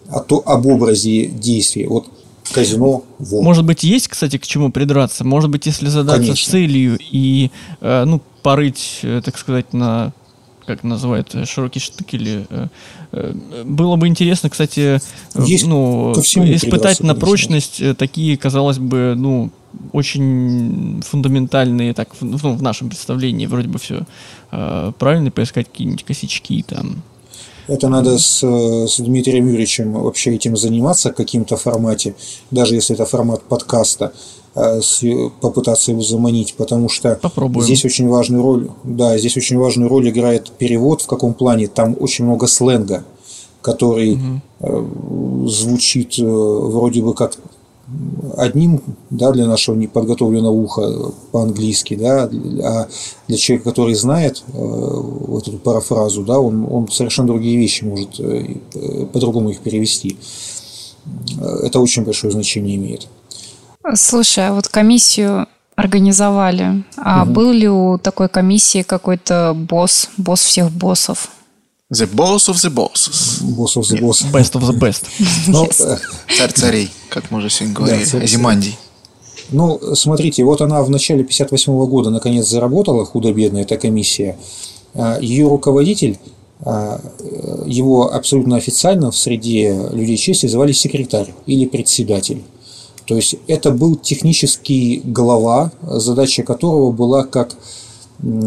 а то об образе действия. Вот казино. Во. Может быть, есть, кстати, к чему придраться. Может быть, если задаться Конечно. целью и э, ну, порыть, э, так сказать, на как называют, э, широкий штык э, э, было бы интересно, кстати, Есть ну, испытать на прочность конечно. такие, казалось бы, ну, очень фундаментальные, так, ну, в нашем представлении вроде бы все э, правильно, поискать какие-нибудь косячки там. Это надо с, с Дмитрием Юрьевичем вообще этим заниматься в каким-то формате, даже если это формат подкаста. Э, попытаться его заманить, потому что Попробуем. здесь очень важную роль, да, здесь очень важную роль играет перевод, в каком плане там очень много сленга, который угу. звучит э, вроде бы как одним, да, для нашего неподготовленного уха по-английски, да, а для человека, который знает э, вот эту парафразу, да, он, он совершенно другие вещи может по-другому их перевести. Это очень большое значение имеет. Слушай, а вот комиссию организовали. А угу. был ли у такой комиссии какой-то босс, босс всех боссов? The boss of the bosses. Boss of the boss. Best of the best. Ну, э, Царь царей, как мы уже сегодня говорили. Да, Азимандий. Ну, смотрите, вот она в начале 58 года наконец заработала, худо-бедно, эта комиссия. А, Ее руководитель, а, его абсолютно официально в среде людей чести звали секретарь или председатель. То есть это был технический глава, задача которого была как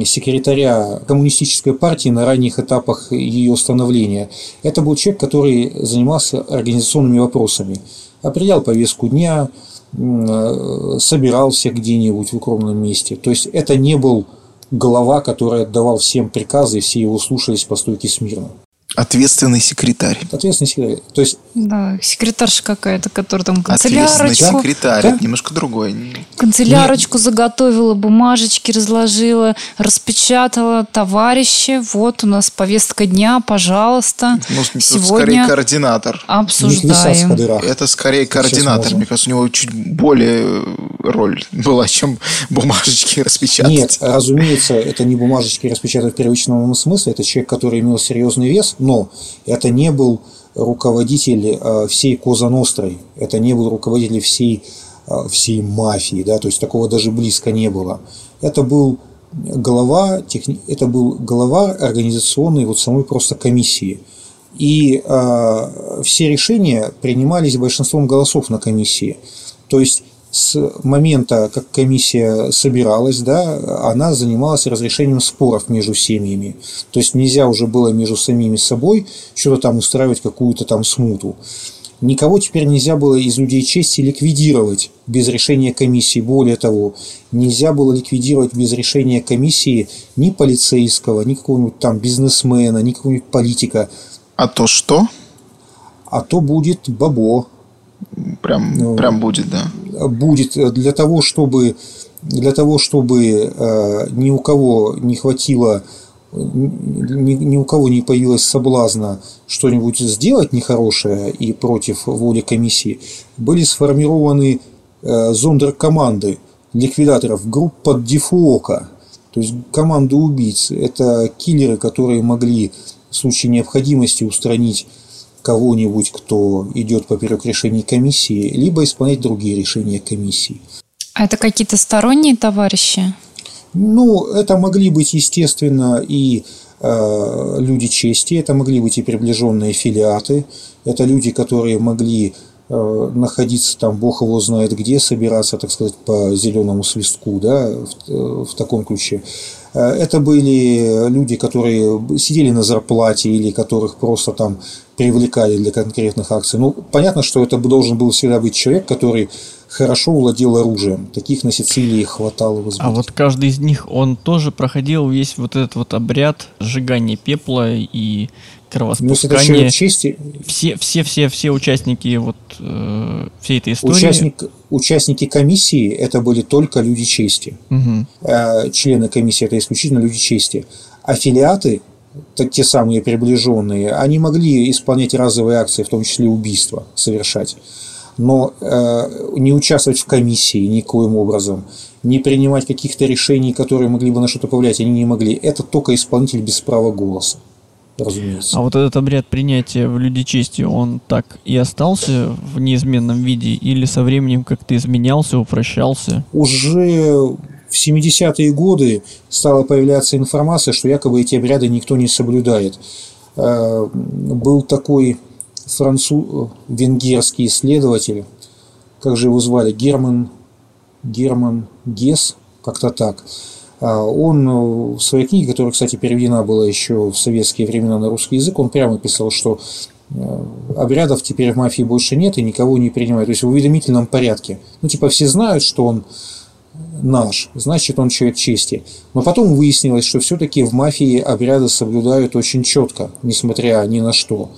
секретаря коммунистической партии на ранних этапах ее становления. Это был человек, который занимался организационными вопросами, определял повестку дня, собирал всех где-нибудь в укромном месте. То есть это не был глава, который отдавал всем приказы, и все его слушались по стойке смирно. Ответственный секретарь. Ответственный секретарь. То есть... Да, секретарша какая-то, которая там канцелярочку... Ответственный секретарь, да? немножко другой. Канцелярочку Нет. заготовила, бумажечки разложила, распечатала. Товарищи, вот у нас повестка дня, пожалуйста. Ну, Сегодня скорее координатор. Обсуждаем. Это скорее координатор. Мне кажется, у него чуть более роль была, чем бумажечки распечатать. Нет, разумеется, это не бумажечки распечатать в первичном смысле. Это человек, который имел серьезный вес, но это не был руководитель э, всей Коза Нострой, это не был руководитель всей, э, всей мафии, да, то есть такого даже близко не было. Это был глава, техни... это был глава организационной вот самой просто комиссии. И э, все решения принимались большинством голосов на комиссии. То есть с момента, как комиссия собиралась, да, она занималась разрешением споров между семьями. То есть нельзя уже было между самими собой что-то там устраивать, какую-то там смуту. Никого теперь нельзя было из людей чести ликвидировать без решения комиссии. Более того, нельзя было ликвидировать без решения комиссии ни полицейского, ни какого-нибудь там бизнесмена, ни какого-нибудь политика. А то что? А то будет бабо, Прям, ну, прям будет, да. Будет для того, чтобы для того, чтобы э, ни у кого не хватило, ни, у кого не появилось соблазна что-нибудь сделать нехорошее и против воли комиссии, были сформированы э, зондеркоманды ликвидаторов, группа Дефуока, то есть команды убийц. Это киллеры, которые могли в случае необходимости устранить кого-нибудь, кто идет поперек решений комиссии, либо исполнять другие решения комиссии. А это какие-то сторонние товарищи? Ну, это могли быть, естественно, и э, люди чести, это могли быть и приближенные филиаты, это люди, которые могли э, находиться там, бог его знает где, собираться, так сказать, по зеленому свистку, да, в, э, в таком ключе. Э, это были люди, которые сидели на зарплате или которых просто там привлекали для конкретных акций. Ну, понятно, что это должен был всегда быть человек, который хорошо владел оружием. Таких на Сицилии хватало в А вот каждый из них, он тоже проходил весь вот этот вот обряд сжигания пепла и кровоспускания. Ну, чести... Все, все, все, все участники вот э, всей этой истории. Участник, участники комиссии это были только люди чести. Угу. Э, члены комиссии это исключительно люди чести. Аффилиаты те самые приближенные, они могли исполнять разовые акции, в том числе убийства совершать. Но э, не участвовать в комиссии никоим образом, не принимать каких-то решений, которые могли бы на что-то повлиять, они не могли. Это только исполнитель без права голоса. Разумеется. А вот этот обряд принятия в люди чести, он так и остался в неизменном виде или со временем как-то изменялся, упрощался? Уже в 70-е годы стала появляться информация, что якобы эти обряды никто не соблюдает. Э, был такой француз, венгерский исследователь, как же его звали, Герман, Герман Гес, как-то так. А он в своей книге, которая, кстати, переведена была еще в советские времена на русский язык, он прямо писал, что э, обрядов теперь в мафии больше нет и никого не принимают. То есть в уведомительном порядке. Ну, типа, все знают, что он наш, значит он человек чести. Но потом выяснилось, что все-таки в мафии обряды соблюдают очень четко, несмотря ни на что.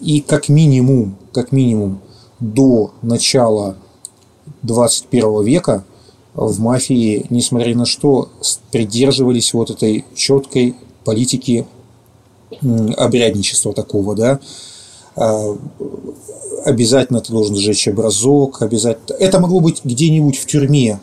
И как минимум, как минимум до начала 21 века в мафии, несмотря на что, придерживались вот этой четкой политики обрядничества такого, да, а, обязательно ты должен сжечь образок, обязательно. Это могло быть где-нибудь в тюрьме,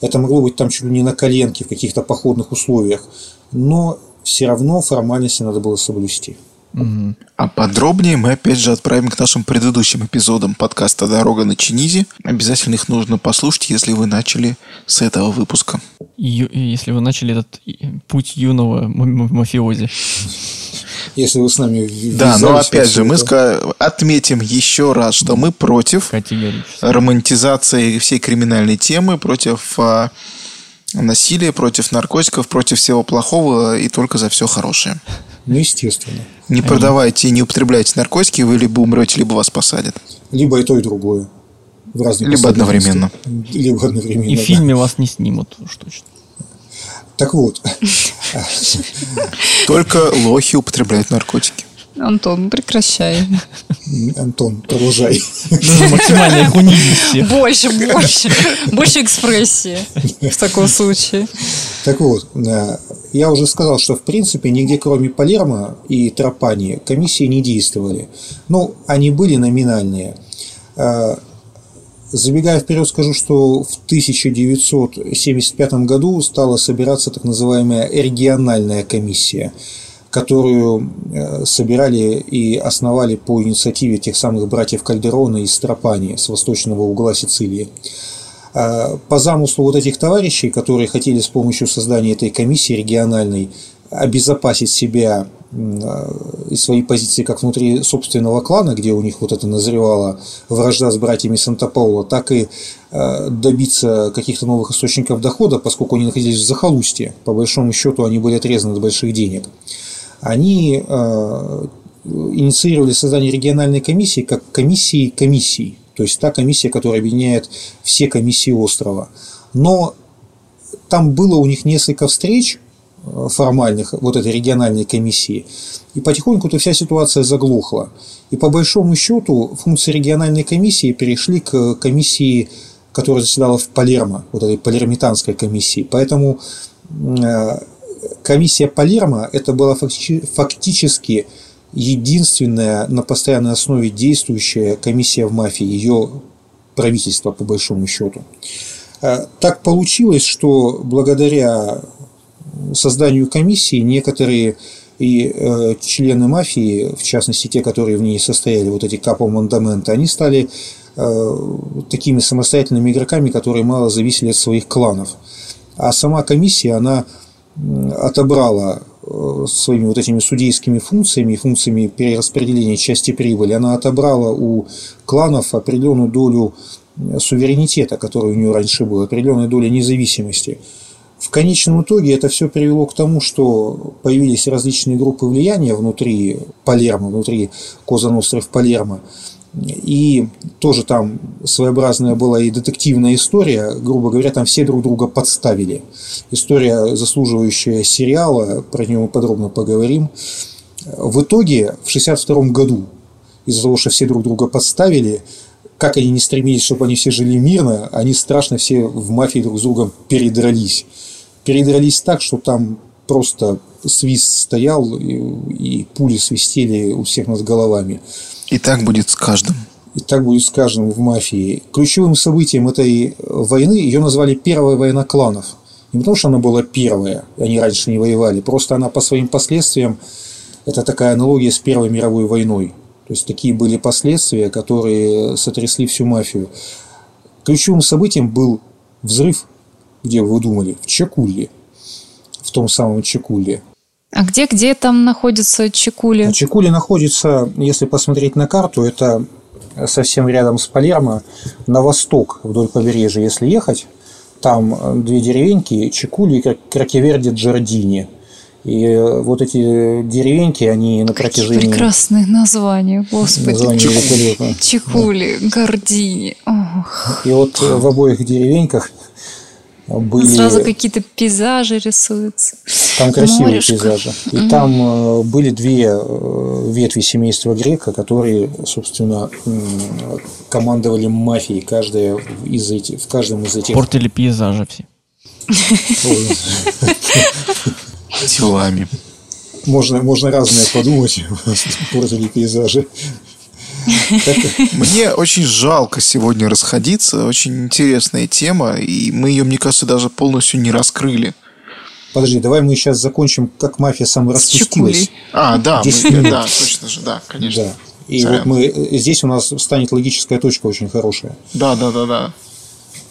это могло быть там чуть ли не на коленке в каких-то походных условиях. Но все равно формальности надо было соблюсти. Угу. А подробнее мы опять же отправим к нашим предыдущим эпизодам подкаста «Дорога на Чинизе». Обязательно их нужно послушать, если вы начали с этого выпуска. Ю- если вы начали этот путь юного мафиози. Если вы с нами Да, но опять же, мы отметим еще раз, что мы против романтизации всей криминальной темы, против а, насилия, против наркотиков, против всего плохого и только за все хорошее. Ну, естественно. Не продавайте и не употребляйте наркотики, вы либо умрете, либо вас посадят. Либо и то, и другое. В разных либо одновременно. Либо одновременно. И в фильме вас не снимут уж точно. Так вот. Только лохи употребляют наркотики. Антон, прекращай. Антон, продолжай. Нужно максимальной хунидности. Больше, больше. Больше экспрессии в таком случае. Так вот, э, я уже сказал, что в принципе нигде кроме Палермо и Тропани комиссии не действовали. Ну, они были номинальные. Э, забегая вперед, скажу, что в 1975 году стала собираться так называемая региональная комиссия – которую э, собирали и основали по инициативе тех самых братьев Кальдерона из Стропани с восточного угла Сицилии. Э, по замыслу вот этих товарищей, которые хотели с помощью создания этой комиссии региональной обезопасить себя э, и свои позиции как внутри собственного клана, где у них вот это назревала вражда с братьями Санта-Паула, так и добиться каких-то новых источников дохода, поскольку они находились в захолустье. По большому счету они были отрезаны от больших денег они инициировали создание региональной комиссии как комиссии комиссий, то есть та комиссия, которая объединяет все комиссии острова. Но там было у них несколько встреч э, формальных вот этой региональной комиссии, и потихоньку-то вся ситуация заглохла. И по большому счету функции региональной комиссии перешли к комиссии, которая заседала в Палермо, вот этой палермитанской комиссии. Поэтому э, комиссия Палермо это была фактически единственная на постоянной основе действующая комиссия в мафии, ее правительство по большому счету. А, так получилось, что благодаря созданию комиссии некоторые и э, члены мафии, в частности те, которые в ней состояли, вот эти капо мандаменты, они стали э, такими самостоятельными игроками, которые мало зависели от своих кланов. А сама комиссия, она отобрала своими вот этими судейскими функциями, функциями перераспределения части прибыли, она отобрала у кланов определенную долю э, суверенитета, который у нее раньше был, определенную долю независимости. В конечном итоге это все привело к тому, что появились различные группы влияния внутри Палермо, внутри Коза Ностров Палермо, и тоже там своеобразная была и детективная история, грубо говоря, там все друг друга подставили. История, заслуживающая сериала, про нее мы подробно поговорим. В итоге, в 1962 году, из-за того, что все друг друга подставили, как они не стремились, чтобы они все жили мирно, они страшно все в мафии друг с другом передрались. Передрались так, что там просто свист стоял, и, и пули свистели у всех над головами. И так будет с каждым. И так будет с каждым в мафии. Ключевым событием этой войны ее назвали Первая война кланов. Не потому, что она была первая, они раньше не воевали, просто она по своим последствиям, это такая аналогия с Первой мировой войной. То есть такие были последствия, которые сотрясли всю мафию. Ключевым событием был взрыв, где вы думали, в Чакуле, в том самом Чакуле. А где, где там находится Чекули? А Чекули находится, если посмотреть на карту, это совсем рядом с Палермо, на восток вдоль побережья, если ехать. Там две деревеньки, Чекули и Кракеверди Джардини. И вот эти деревеньки, они на протяжении... Какие прекрасные названия, господи. Названия Чекули, Чекули Гордини. И вот в обоих деревеньках были... Сразу какие-то пейзажи рисуются. Там красивые Морешка. пейзажи. И mm там э, были две э, ветви семейства Грека, которые, собственно, командовали мафией, каждая из этих, в каждом из этих... Портили пейзажи все. Телами. Можно, можно разное подумать, *laughs* портили пейзажи. *laughs* Мне очень жалко сегодня расходиться. Очень интересная тема, и мы ее, мне кажется, даже полностью не раскрыли. Подожди, давай мы сейчас закончим, как мафия самораспустилась. А, да, мы, да, точно же, да, конечно. Да. И Сорян. вот мы здесь у нас станет логическая точка очень хорошая. Да, да, да, да.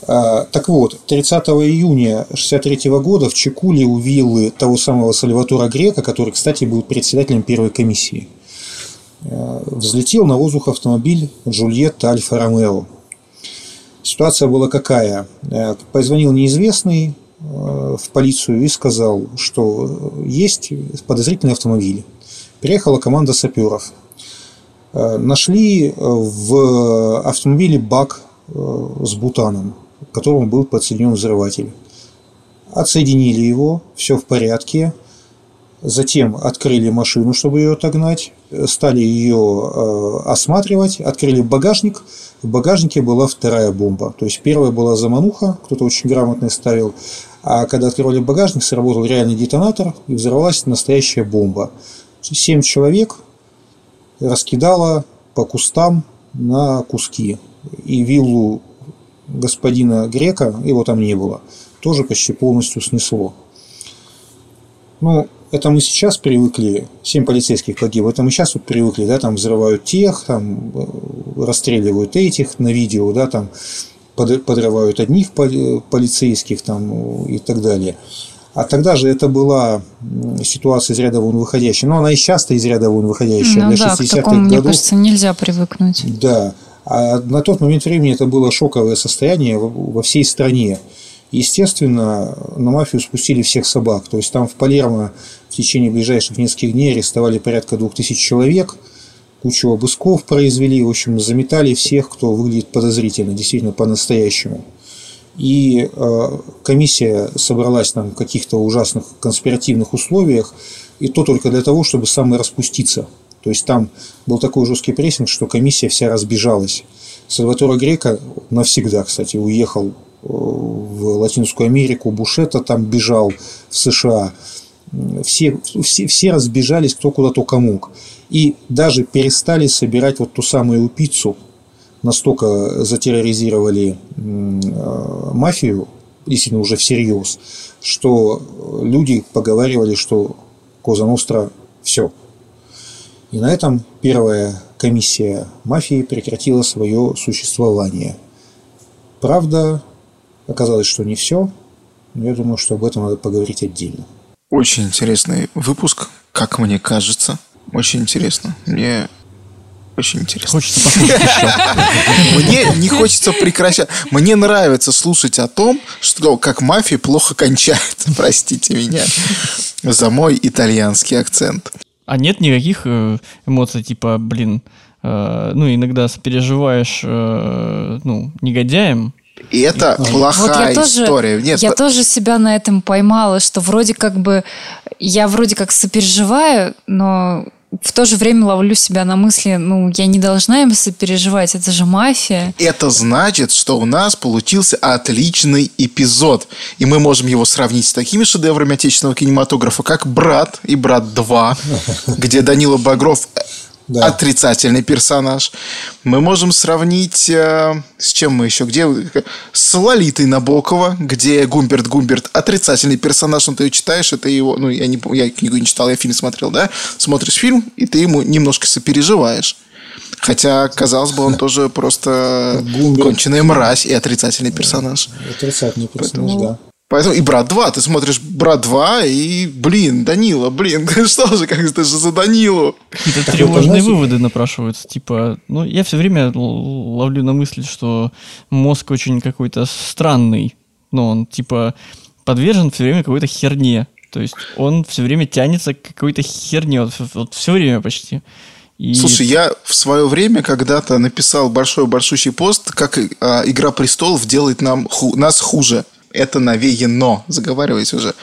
А, так вот, 30 июня 1963 года в Чекуле у виллы того самого Сальватора Грека, который, кстати, был председателем первой комиссии, Э, взлетел на воздух автомобиль Джульетта Альфа Ромео. Ситуация была какая? Э, позвонил неизвестный э, в полицию и сказал, что есть подозрительный автомобиль. Приехала команда саперов. Нашли в автомобиле бак с бутаном, к которому был подсоединен взрыватель. Отсоединили его, все в порядке. Затем открыли машину, чтобы ее отогнать, стали ее э, осматривать, открыли багажник. В багажнике была вторая бомба. То есть первая была замануха, кто-то очень грамотно ставил. А когда открывали багажник, сработал реальный детонатор и взорвалась настоящая бомба. Семь человек раскидала по кустам на куски. И виллу господина Грека, его там не было, тоже почти полностью снесло. Ну, это мы сейчас привыкли, семь полицейских погибло, это мы сейчас вот привыкли, да, там взрывают тех, там э, расстреливают этих на видео, да, там подрывают одних полицейских там и так далее. А тогда же это была ситуация из ряда вон выходящая. Но она и часто из ряда вон выходящая. Ну, да, к такому, годов. мне кажется, нельзя привыкнуть. Да. А на тот момент времени это было шоковое состояние во всей стране. Естественно, на мафию спустили всех собак. То есть там в Палермо в течение ближайших нескольких дней арестовали порядка двух тысяч человек, кучу обысков произвели, в общем, заметали всех, кто выглядит подозрительно, действительно по-настоящему. И э, комиссия собралась там в каких-то ужасных конспиративных условиях, и то только для того, чтобы самораспуститься. То есть там был такой жесткий прессинг, что комиссия вся разбежалась. Сальватора Грека навсегда, кстати, уехал в Латинскую Америку, Бушета там бежал в США. Все, все, все разбежались кто куда только мог. И даже перестали собирать вот ту самую пиццу, настолько затерроризировали э, мафию, действительно уже всерьез, что люди поговаривали, что Коза Ностра все. И на этом первая комиссия мафии прекратила свое существование. Правда, оказалось, что не все, но я думаю, что об этом надо поговорить отдельно. Очень интересный выпуск, как мне кажется. Очень интересно. Мне очень интересно. Хочется послушать *laughs* еще. Мне не хочется прекращать. Мне нравится слушать о том, что как мафия плохо кончает. *laughs* Простите меня за мой итальянский акцент. А нет никаких э, эмоций, типа, блин, э, ну, иногда переживаешь, э, ну, негодяем, и это плохая вот я история. Тоже, Нет, я тоже себя на этом поймала, что вроде как бы я вроде как сопереживаю, но в то же время ловлю себя на мысли, ну, я не должна им сопереживать, это же мафия. Это значит, что у нас получился отличный эпизод, и мы можем его сравнить с такими шедеврами отечественного кинематографа, как «Брат» и «Брат 2», где Данила Багров да. отрицательный персонаж. Мы можем сравнить э, с чем мы еще? Где? С Лолитой Набокова, где Гумберт Гумберт отрицательный персонаж, но ты читаешь, это его, ну, я, не, я книгу не читал, я фильм смотрел, да? Смотришь фильм, и ты ему немножко сопереживаешь. Хотя, казалось бы, он тоже просто Гумберт. конченая мразь и отрицательный персонаж. Отрицательный персонаж, Поэтому... да. Поэтому и «Брат 2», ты смотришь «Брат 2» и, блин, Данила, блин, *laughs* что же, как это же за Данилу? Какие-то тревожные выводы напрашиваются. Типа, ну, я все время ловлю на мысли, что мозг очень какой-то странный. Ну, он, типа, подвержен все время какой-то херне. То есть он все время тянется к какой-то херне. Вот, вот все время почти. И... Слушай, я в свое время когда-то написал большой-большущий пост, как а, «Игра престолов делает нам, ху, нас хуже» это навеяно, заговариваясь уже.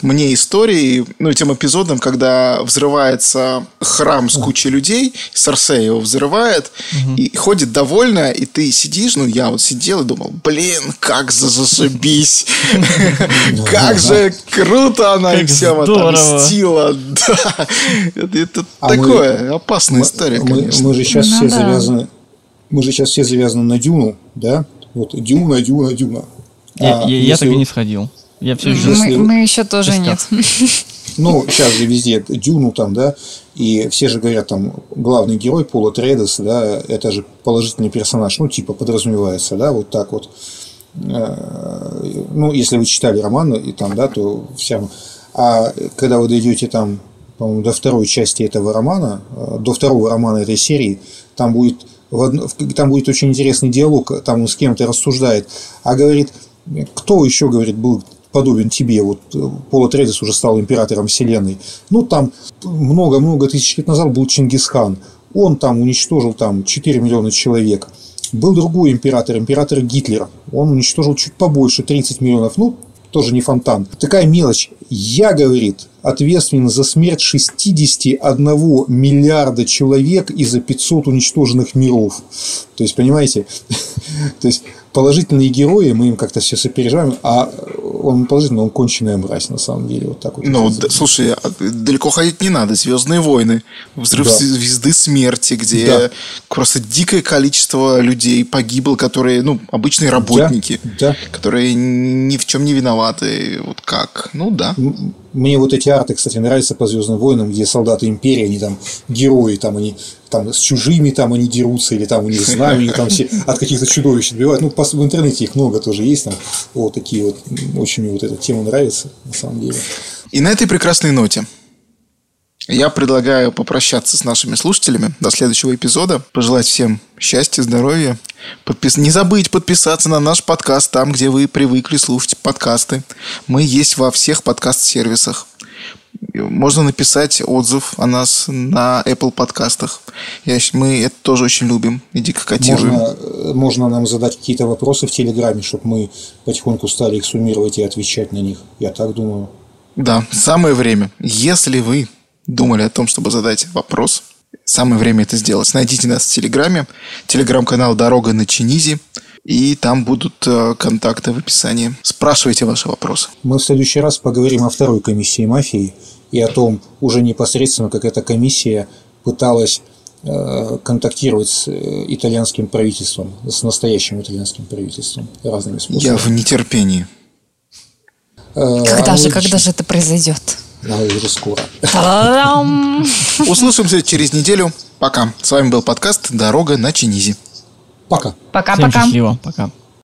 Мне истории, ну, тем эпизодом, когда взрывается храм с кучей людей, Сарсей его взрывает, угу. и ходит довольно, и ты сидишь, ну, я вот сидел и думал, блин, как зашибись, *laughs* как же круто она им всем отомстила. Да, это а такое, опасная история, конечно. Мы же сейчас все завязаны, мы же сейчас все завязаны на Дюну, да? Вот Дюна, Дюна, Дюна. Я, а, я, я так и не сходил. Я все еще... Мы, мы еще тоже нет. *laughs* Ну, сейчас же везде Дюну там, да, и все же говорят, там, главный герой Пола Трейдес, да, это же положительный персонаж, ну, типа, подразумевается, да, вот так вот. Э, ну, если вы читали роман, и там, да, то вся... А когда вы дойдете там, по-моему, до второй части этого романа, э, до второго романа этой серии, там будет, там будет очень интересный диалог, там он с кем-то рассуждает, а говорит, кто еще, говорит, был подобен тебе, вот э, Пола Трейдес уже стал императором вселенной. Ну, там много-много тысяч лет назад был Чингисхан. Он там уничтожил там 4 миллиона человек. Был другой император, император Гитлер. Он уничтожил чуть побольше, 30 миллионов. Ну, тоже не фонтан. Такая мелочь. Я, говорит, ответственен за смерть 61 миллиарда человек и за 500 уничтоженных миров. То есть, понимаете, *laughs* то есть положительные герои, мы им как-то все сопереживаем, а он положительный, он конченая мразь, на самом деле. Вот так вот. Ну, да, слушай, а далеко ходить не надо. Звездные войны, взрыв да. звезды смерти, где да. просто дикое количество людей погибло, которые, ну, обычные работники, да. Да. которые ни в чем не виноваты. Вот как? Ну да. Мне вот эти арты, кстати, нравятся по Звездным войнам, где солдаты империи, они там герои, там они там с чужими там они дерутся, или там у них знамени там все от каких-то чудовищ отбивают. Ну, в интернете их много тоже есть там. Вот такие вот. Очень мне вот эта тема нравится, на самом деле. И на этой прекрасной ноте я предлагаю попрощаться с нашими слушателями до следующего эпизода. Пожелать всем счастья, здоровья. Подпис... Не забыть подписаться на наш подкаст там, где вы привыкли слушать подкасты. Мы есть во всех подкаст-сервисах. Можно написать отзыв о нас на Apple подкастах. Я, мы это тоже очень любим и дико котируем. Можно, э, можно нам задать какие-то вопросы в Телеграме, чтобы мы потихоньку стали их суммировать и отвечать на них. Я так думаю. Да, самое время. Если вы думали о том, чтобы задать вопрос, самое время это сделать. Найдите нас в Телеграме. Телеграм-канал «Дорога на Чинизи». И там будут э, контакты в описании. Спрашивайте ваши вопросы. Мы в следующий раз поговорим о второй комиссии мафии и о том уже непосредственно, как эта комиссия пыталась э, контактировать с э, итальянским правительством, с настоящим итальянским правительством разными способами. Я в нетерпении. Когда же, когда же это произойдет? А, уже скоро. Услышимся через неделю. Пока. С вами был подкаст «Дорога на Чинизи». Пока. Пока-пока. Счастливо. Пока.